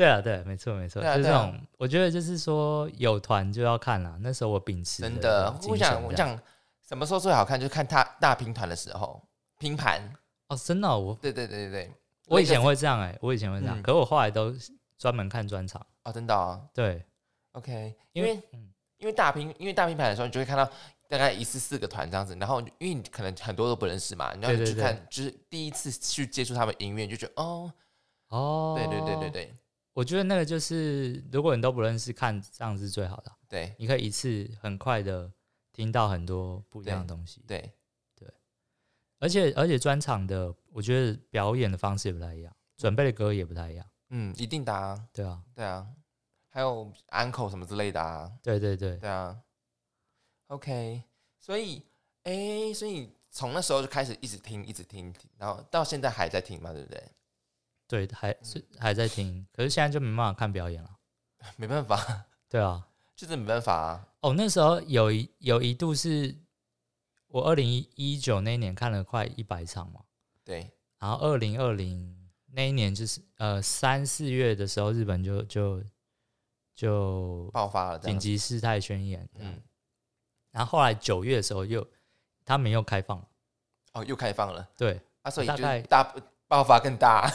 对啊，对，没错没错，对啊对啊。就是这种，我觉得就是说有团就要看啦。那时候我秉持真的的，我精神这样。想我讲什么时候最好看，就是看他大拼团的时候拼盘。哦，真的哦、我对对对对对，我以前会这样哎、我以前会这样，嗯。可我后来都专门看专场。哦，真的啊对，，OK，因因为嗯。因为大拼因为大拼盘的时候，你就会看到大概一次四个团这样子，然后因为你可能很多都不认识嘛，然后对对对。你去看，就是第一次去接触他们音乐，你就觉得哦，哦，对对对对，对我觉得那个就是如果你都不认识，看这样是最好的，对。你可以一次很快的听到很多不一样的东西。对。对，而且而且专场的，我觉得表演的方式也不太一样，准备的歌也不太一样。嗯，一定的啊，对啊，对啊，还有 uncle 什么之类的啊，对对对，对啊，OK，所以哎，所以从那时候就开始一直听，一直听，然后到现在还在听嘛，对不对？对，还是还在听，可是现在就没办法看表演了。没办法，对啊，就是没办法啊。哦，那时候有一有一度是我二零一九那一年看了快一百场嘛，对，然后二零二零那一年就是呃三四月的时候，日本就就就爆发了紧急事态宣言，嗯，嗯，然后后来九月的时候又他们又开放了，哦，又开放了。对啊，所以就大概大爆发更大。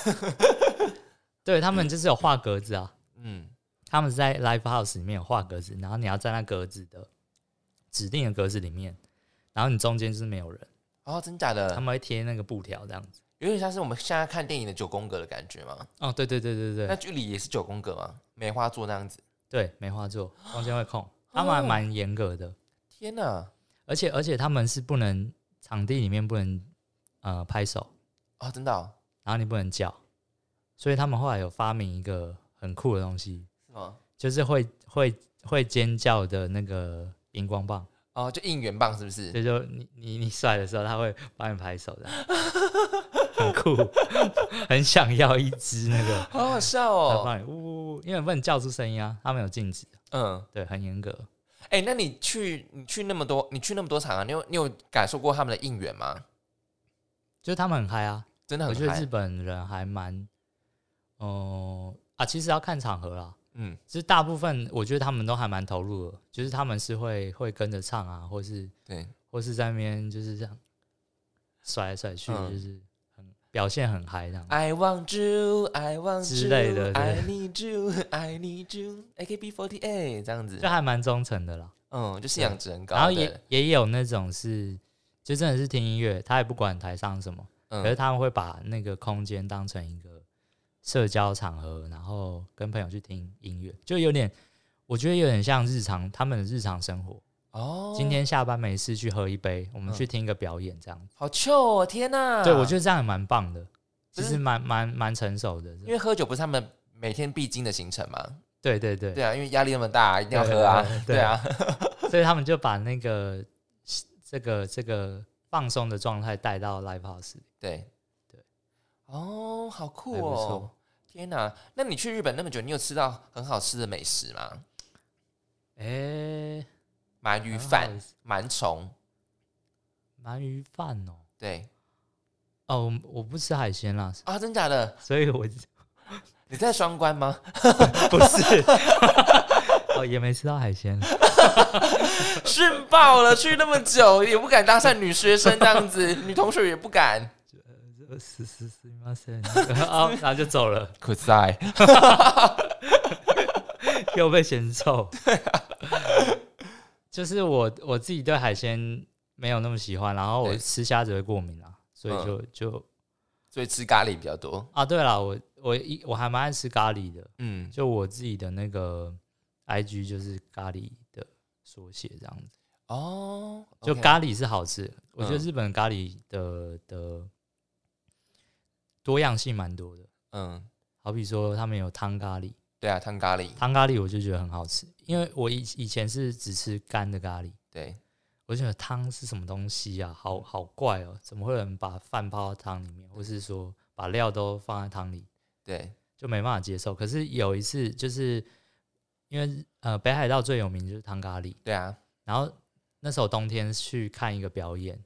对他们就是有画格子啊，嗯，他们是在 live house 里面有画格子，然后你要在那格子的指定的格子里面，然后你中间就是没有人，哦，真假的他的，们会贴那个布条这样子。有点像是我们现在看电影的九宫格的感觉吗？哦，对对对对对那距离也是九宫格吗？梅花座那样子。对，梅花座中间会空，他们还蛮严格的，天哪！而且而且他们是不能场地里面不能呃拍手，哦，真的、哦？然后你不能叫，所以他们后来有发明一个很酷的东西，是吗？就是会会会尖叫的那个荧光棒，哦，就应援棒是不是？所以就你你你甩的时候，他会帮你拍手的，很酷，很想要一只那个，好好笑哦。帮你呜呜呜，因为不能叫出声音啊，他们有禁止，嗯，对，很严格。哎、那你去你去那么多，你去那么多场啊，你有你有感受过他们的应援吗？就是他们很嗨啊，真的很嗨我觉得日本人还蛮，哦、啊，其实要看场合啦。嗯，其实大部分我觉得他们都还蛮投入的，就是他们是会会跟着唱啊，或是对，或是在那边就是这样甩来甩去，嗯。就是很表现很嗨这样。I want you, I want you 之类的 I need you, I need you, AKB48 这样子。就，还蛮忠诚的啦。嗯，就信仰值很高然后也也有那种是，就真的是听音乐，他也不管台上什么，可是嗯，他们会把那个空间当成一个社交场合，然后跟朋友去听音乐，就有点，我觉得有点像日常他们的日常生活。哦，今天下班没事去喝一杯，我们嗯去听一个表演这样子。好 chill 哦，天哪！对，我觉得这样也蛮棒的，其实蛮蛮蛮成熟的。因为喝酒不是他们每天必经的行程嘛，对对对，对啊，因为压力那么大，一定要喝啊，对 啊，所以他们就把那个这个这个放松的状态带到 live house 里。对对，哦，好酷哦！天哪，那你去日本那么久，你有吃到很好吃的美食吗？哎、鳗鱼饭、鳗虫，鳗鱼饭哦，对哦，我我不吃海鲜啦，啊，真假的？所以我 你在双关吗？不是，哦，也没吃到海鲜。训爆了，去那么久也不敢搭讪女学生这样子，女同学也不敢。是是是吗？是，啊，然后就走了，可在，又被嫌臭。就是我我自己对海鲜没有那么喜欢，然后我对吃虾子会过敏啊，所以嗯。就就所以吃咖喱比较多。啊，对了，我我一我还蛮爱吃咖喱的，嗯，就我自己的那个 IG 就是咖喱的缩写这样子，哦，就 OK 咖喱是好吃，我觉得嗯。日本咖喱的的多样性蛮多的，嗯，好比说他们有汤咖喱，对啊，汤咖喱，汤咖喱我就觉得很好吃，因为我以以前是只吃干的咖喱，对，我就觉得汤是什么东西啊，好好怪哦，怎么会有人把饭泡到汤里面，或是说把料都放在汤里，对，就没办法接受。可是有一次就是因为呃北海道最有名就是汤咖喱，对啊，然后那时候冬天去看一个表演，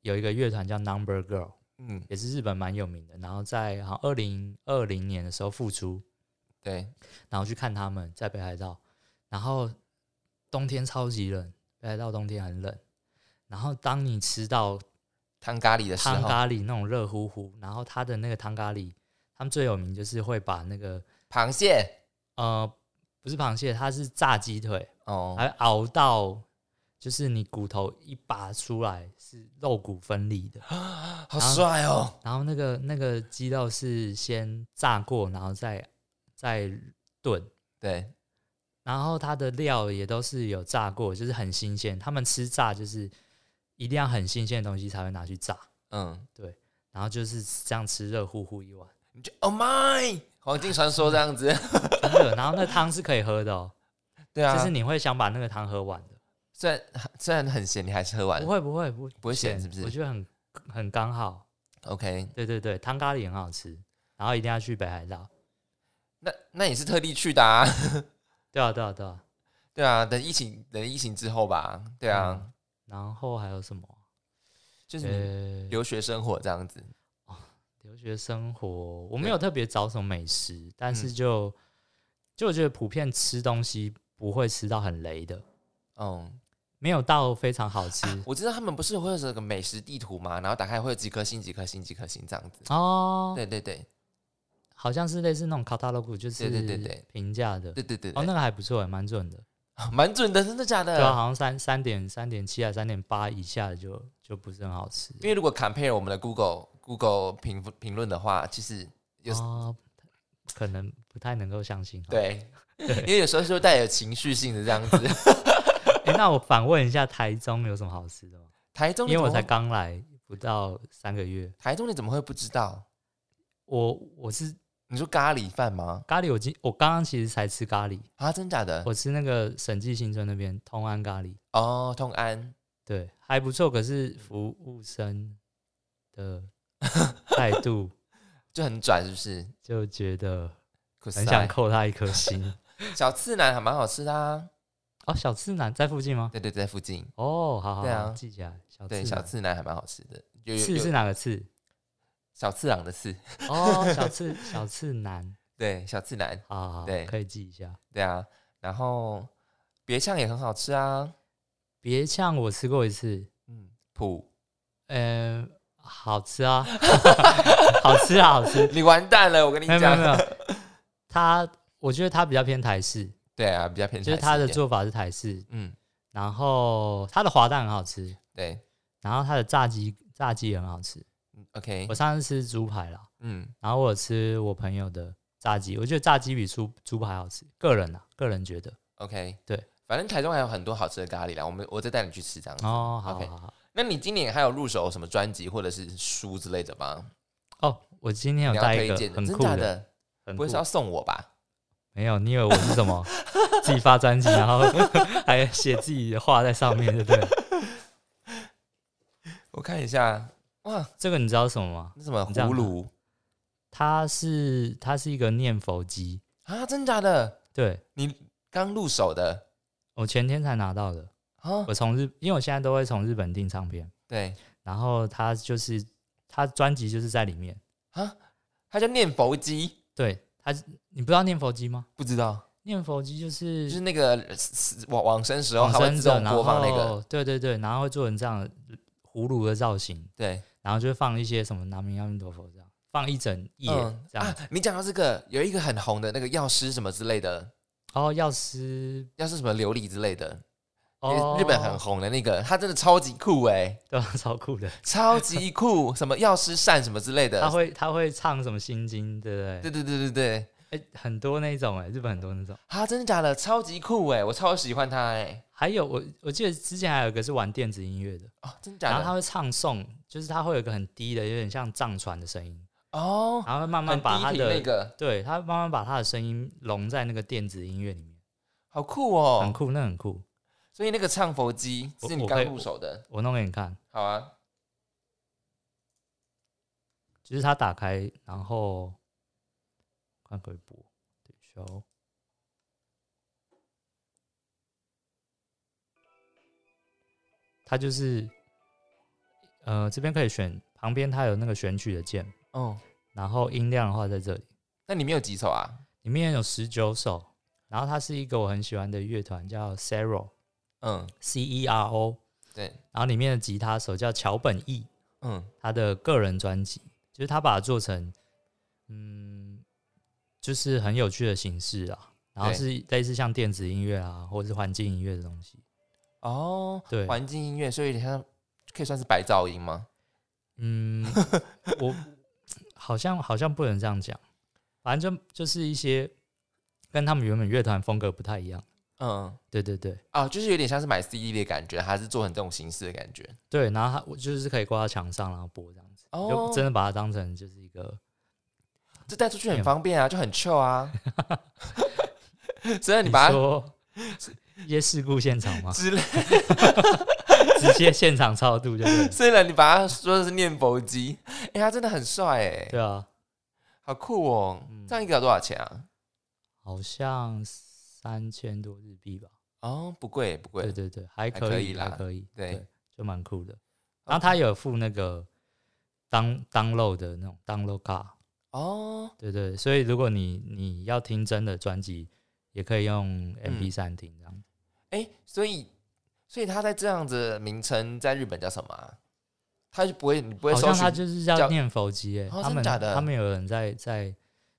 有一个乐团叫 Number Girl，嗯，也是日本蛮有名的，然后在好像二零二零年的时候复出，对，然后去看他们在北海道，然后冬天超级冷，北海道冬天很冷。然后当你吃到汤咖喱的时候，汤咖喱那种热乎乎，然后它的那个汤咖喱，他们最有名就是会把那个螃蟹，呃不是螃蟹，它是炸鸡腿，哦，还熬到就是你骨头一拔出来是肉骨分离的，好帅哦，然后那个那个鸡肉是先炸过，然后再再炖，对，然后它的料也都是有炸过，就是很新鲜。他们吃炸就是一定要很新鲜的东西才会拿去炸，嗯，对。然后就是这样吃热乎乎一碗，你就 Oh my，黄金传说这样子，真的。然后那汤是可以喝的哦，对啊，就是你会想把那个汤喝完。的。虽然 虽然很咸，你还是喝完不会不会不不会咸是不是？我觉得很很刚好。，OK，对对对，汤咖喱很好吃，然后一定要去北海道。那那你是特地去的啊？对啊对啊对啊，对啊，等疫情等疫情之后吧，对啊，嗯然后还有什么？就是你呃，留学生活这样子，留学生活，我没有特别找什么美食，但是嗯。就、就我觉得普遍吃东西不会吃到很雷的，嗯，没有到非常好吃我知道他们不是会有这个美食地图嘛？然后打开会有几颗星、几颗星、几颗星这样子。哦。对对对好像是类似那种 catalog，就是对对对对评价的。哦，对对对哦，那个还不错，蛮准的。蛮准的，真的假的？对啊，好像三三点三点七还三点八以下的就就不是很好吃。因为如果 compare 我们的 Google Google 评评论的话，其实有哦，可能不太能够相信。，对，因为有时候是会带有情绪性的这样子。哎，那我反问一下，台中有什么好吃的吗？台中，因为我才，刚来不到三个月，台中你怎么会不知道？我我是你说咖喱饭吗？咖喱，我今我刚刚其实才吃咖喱，啊，真假的？我吃那个审计新村那边通安咖喱，哦，通安，对，还不错。可是服务生的 态度就很拽，是不是？就觉得很想扣他一颗星。小次男还蛮好吃的啊。哦，小次男在附近吗？对对，在附近。哦，好好对啊好，记起来。小对，次男小次男还蛮好吃的。有有次是有哪个次？小次郎的次，哦，小次小次男，对，小次男，好好好，对可以记一下。对啊。然后别呛也很好吃啊。别呛我吃过一次，嗯，普，嗯、好吃啊，好吃啊，好吃。你完蛋了，我跟你没有没有没讲。有，它我觉得他比较偏台式，对啊，比较偏就是他的做法是台式，嗯，然后他的滑蛋很好吃，对。然后他的炸鸡炸鸡也很好吃。嗯，OK，我上次吃猪排啦，嗯，然后我有吃我朋友的炸鸡，我觉得炸鸡比猪猪排好吃，个人啊，个人觉得。OK，对，反正台中还有很多好吃的咖喱啦，我们我再带你去吃这样子。哦，好好好。那你今年还有入手什么专辑或者是书之类的吗？哦，我今天有带一个很酷的，不会是要送我吧？没有？你以为我是什么？自己发专辑，然后 还写自己的话在上面，对不对？我看一下，哇，这个你知道是什么吗？那什么葫芦它是它是一个念佛机，啊？真假的？对你刚入手的我前天才拿到的。啊？我从日，因为我现在都会从日本订唱片，对然后它就是它专辑就是在里面。啊，它叫念佛机，对，它你不知道念佛机吗？不知道，念佛机就是就是那个往往生时候，往它会自动播放那个，对对对，然后会做成这样的葫芦的造型，对，然后就放一些什么南无阿弥陀佛这样，放一整夜嗯。这样。啊。你讲到这个，有一个很红的那个药师什么之类的，哦，药师药师什么琉璃之类的，哦，日本很红的那个，他真的超级酷哎、对啊，超酷的。超级酷，什么药师善什么之类的，他会他会唱什么心经，对不对？对对对对对，哎、很多那种哎、日本很多那种。啊，真的假的？超级酷哎，我超喜欢他哎，还有我我记得之前还有一个是玩电子音乐的，哦，真的假的？然后他会唱诵，就是他会有一个很低的，有点像藏传的声音，哦，然后慢慢把他的那个，对他慢慢把他的声音融在那个电子音乐里面，好酷哦，很酷，那很酷。所以那个唱佛机是你刚入手的，我弄给你看，好啊，就是它打开，然后看可以播，对，需要它就是呃这边可以选，旁边它有那个选曲的键，哦，然后音量的话在这里，那里面有几首啊？里面有十九首，然后它是一个我很喜欢的乐团叫 Cero 嗯，C E R O，对，然后里面的吉他手叫桥本义，嗯，他的个人专辑，就是他把它做成，嗯，就是很有趣的形式啊，然后是类似像电子音乐啊，或者是环境音乐的东西。哦，对。环境音乐，所以有点像，可以算是白噪音吗？嗯，我好像好像不能这样讲，反正就就是一些跟他们原本乐团风格不太一样。嗯，对对对啊，就是有点像是买 CD 的感觉，还是做成这种形式的感觉。对，然后它我就是可以挂到墙上，然后播这样子，哦就真的把它当成就是一个这带出去很方便啊，就很 chill 啊。虽然你把它说一些事故现场吗？之类，直接现场超度就对了。虽然你把它说的是念佛机，哎、他真的很帅哎，对啊，好酷哦！嗯这样一个要多少钱啊？好像三千多日币吧。哦，不贵不贵对，对对，还还可以，还可以，对就蛮酷的。然后他有附那个当 download 的那种 download 卡，哦，对对，所以如果你你要听真的专辑，也可以用 MP 三听这样。哎、所以所以他在这样子的名称在日本叫什么啊、他就不会，你不会好像搜寻他就是叫叫念佛机，哎，哦他们他们有人在在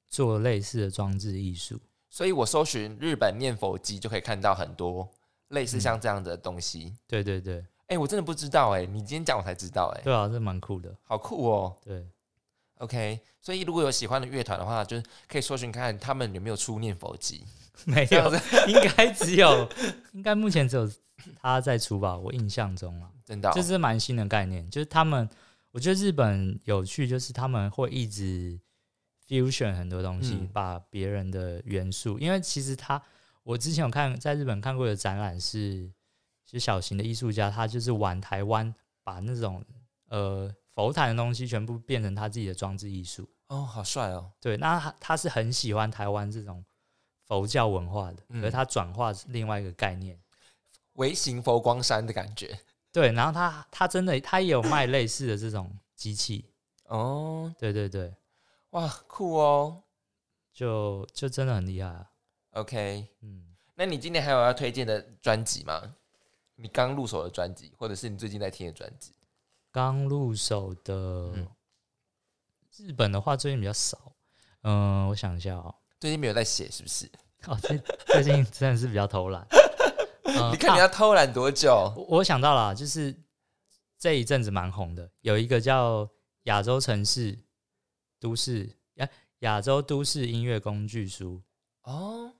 做类似的装置艺术。所以我搜寻日本念佛机就可以看到很多类似嗯像这样的东西。对对对，哎、我真的不知道哎、你今天讲我才知道哎、对啊，这蛮酷的。好酷哦。对，OK，所以如果有喜欢的乐团的话，就是可以搜寻看他们有没有出念佛机。没有应该只有，应该目前只有他在出吧，我印象中啊，真的哦、这是蛮新的概念，就是他们，我觉得日本有趣，就是他们会一直 fusion 很多东西，嗯把别人的元素，因为其实他，我之前有看在日本看过的展览是，是小型的艺术家，他就是玩台湾，把那种呃佛坛的东西全部变成他自己的装置艺术。哦，好帅哦。对，那他他是很喜欢台湾这种佛教文化的，嗯可是他转化是另外一个概念。微型佛光山的感觉对，然后他他真的他也有卖类似的这种机器。哦，对对对，哇，酷哦。就就真的很厉害啊。OK，嗯，那你今年还有要推荐的专辑吗？你刚入手的专辑，或者是你最近在听的专辑？刚入手的、嗯日本的话，最近比较少。嗯，我想一下哦，最近没有在写是不是？哦，最最近真的是比较偷懒。嗯 你看你要偷懒多久？我我想到了，就是这一阵子蛮红的，有一个叫亚洲城市都市亚亚洲都市音乐工具书，哦，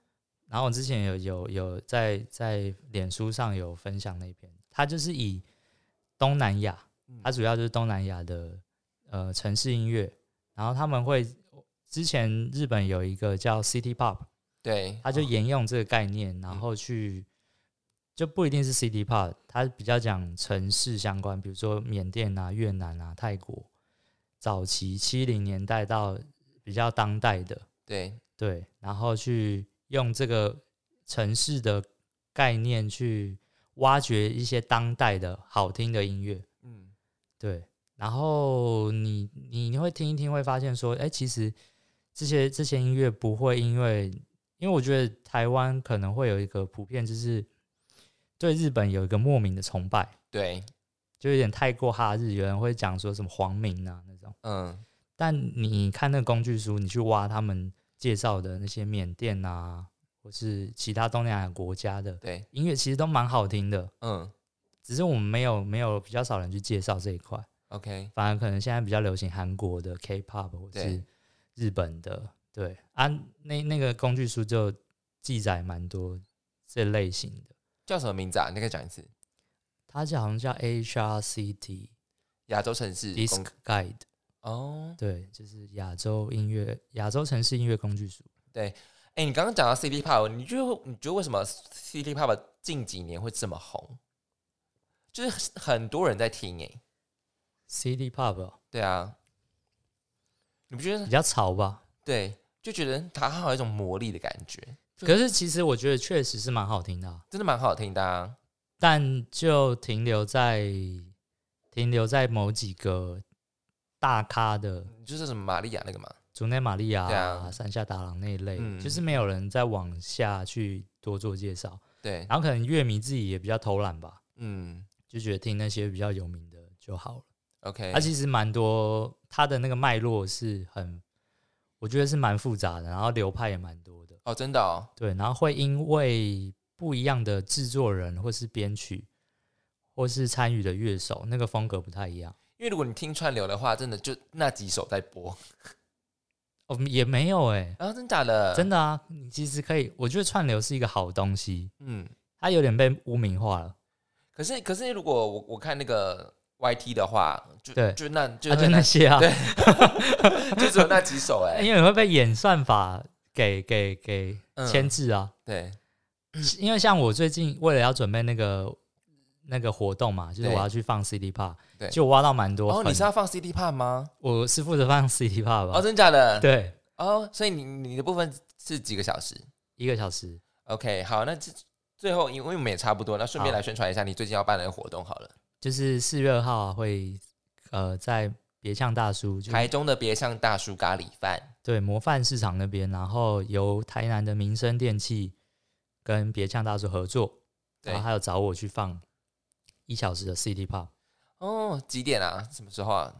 然后我之前有有有在在脸书上有分享那篇，它就是以东南亚，嗯它主要就是东南亚的呃城市音乐，然后他们会之前日本有一个叫 City Pop，对，它就哦。沿用这个概念，然后去就不一定是 City Pop，它比较讲城市相关，比如说缅甸啊、越南啊、泰国，早期七零年代到比较当代的，对，对，然后去用这个城市的概念去挖掘一些当代的好听的音乐，嗯，对，然后你你会听一听，会发现说，哎，其实这些这些音乐不会因为，因为我觉得台湾可能会有一个普遍，就是对日本有一个莫名的崇拜，对，就有点太过哈日，有人会讲说什么皇民啊那种，嗯，但你看那个工具书，你去挖他们介绍的那些缅甸啊，或是其他东南亚国家的对，音乐，其实都蛮好听的，嗯。只是我们没有没有比较少人去介绍这一块。，OK，反而可能现在比较流行韩国的 K-pop 或是日本的，对。啊，那那个工具书就记载蛮多这类型的，叫什么名字啊？你可以讲一次。它叫好像叫 a shar city 亚洲城市 Disc Guide，哦，对，就是亚洲音乐亚洲城市音乐工具书。哎、你刚刚讲到 City Pop，你觉得你觉得为什么 City Pop 近几年会这么红？就是很多人在听哎、City Pop 哦对啊，你不觉得比？较潮吧，对，就觉得它好像有一种魔力的感觉，可是其实我觉得确实是蛮好听的啊、真的蛮好听的、啊。但就停留在停留在某几个大咖的就是什么玛利亚那个嘛，竹内玛利亚、对啊山下达郎那一类，嗯就是没有人再往下去多做介绍。对，然后可能乐迷自己也比较偷懒吧，嗯就觉得听那些比较有名的就好了。，OK，它、其实蛮多，它的那个脉络是很，我觉得是蛮复杂的，然后流派也蛮多的。哦，真的哦，对，然后会因为不一样的制作人或是编曲，或是参与的乐手，那个风格不太一样。因为如果你听串流的话，真的就那几首在播，哦，也没有哎、啊，真假的？真的啊，你其实可以，我觉得串流是一个好东西，嗯，它有点被污名化了。可是可是如果我我看那个 YT 的话，就对。就那就啊，就那些啊，对。就只有那几首哎、因为你会被演算法给给给嗯。牵制啊。对，因为像我最近为了要准备那个那个活动嘛，就是我要去放 CD p 对就挖到蛮多哦，很。你是要放 CD p 吗？我是负责放 CD p 吧？哦，真假的？，对，哦，所以你你的部分是几个小时一个小时。？OK，好，那这最后因为我们也差不多，那顺便好来宣传一下你最近要办的活动好了。就是四月二号啊，会呃在别呛大叔，就台中的别像大叔咖喱饭，对模范市场那边，然后由台南的民生电器跟别呛大叔合作，对然后还有找我去放一小时的 City Pop 哦，几点啊？什么时候啊？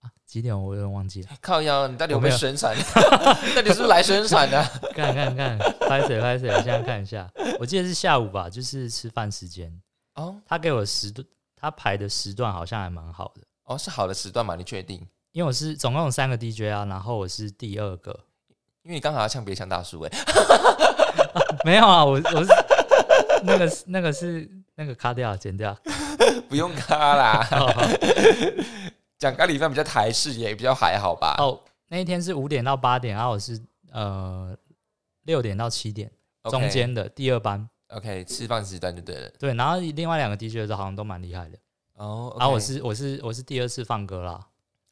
啊，几点我有点忘记了，靠腰，你到底有没有有宣传？到底是不是来宣传的？看看看，拍谁拍谁，我现在看一下，我记得是下午吧，就是吃饭时间，哦他给我时段，他排的时段好像还蛮好的，哦，是好的时段吗？你确定？因为我是总共有三个 DJ 啊，然后我是第二个，因为你刚好要呛别呛大叔哎、没有啊，我我是那个是那个是那个卡掉剪掉，不用卡啦。哦讲咖喱饭比较台式，也比较还好吧。哦，那一天是五点到八点，然后我是呃六点到七点中间的第二班，OK 吃饭时段就对了。对，然后另外两个 DJ 都好像都蛮厉害的，哦，然后我是我是我是第二次放歌啦，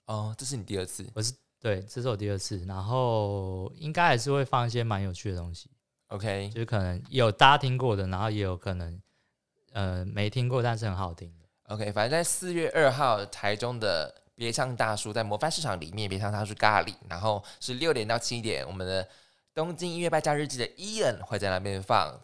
哦，这是你第二次。我是对，这是我第二次，然后应该还是会放一些蛮有趣的东西，OK，就是可能有大家听过的，然后也有可能呃没听过，但是很好听。OK，反正在四月二号，台中的别唱大叔在模范市场里面，别唱大叔咖喱，然后是六点到七点，我们的东京音乐败家日记的 Ian 会在那边放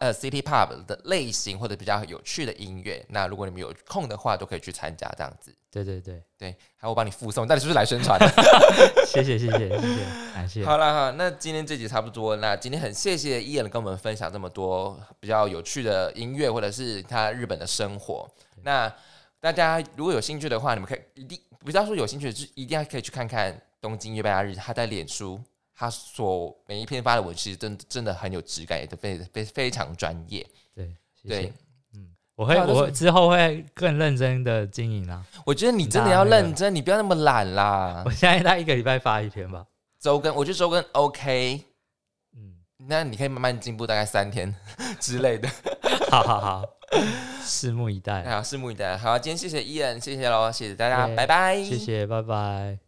呃 City pub 的类型或者比较有趣的音乐。那如果你们有空的话，都可以去参加这样子。对对对，对，还有我帮你附送，到底是不是来宣传的？谢谢谢谢谢谢，感谢。好了好，那今天这集差不多。那今天很谢谢伊人跟我们分享这么多比较有趣的音乐，或者是他日本的生活。那大家如果有兴趣的话，你们可以一定不要说有兴趣，就是一定要可以去看看东京月拜亚日，他在脸书。他所每一篇发的文，其实真真的很有质感，也都非非非常专业。对谢对谢，，嗯，我会啊但是我之后会更认真的经营啦。我觉得你真的要认真，你不要那么懒啦 我。现在大概一个礼拜发一篇吧。周更，我觉得周更 OK，嗯，那你可以慢慢进步，大概三天 之类的。好好好，拭目以待。好，拭目以待。好，今天谢谢伊恩，谢谢喽，谢谢大家，对拜拜，谢谢，拜拜。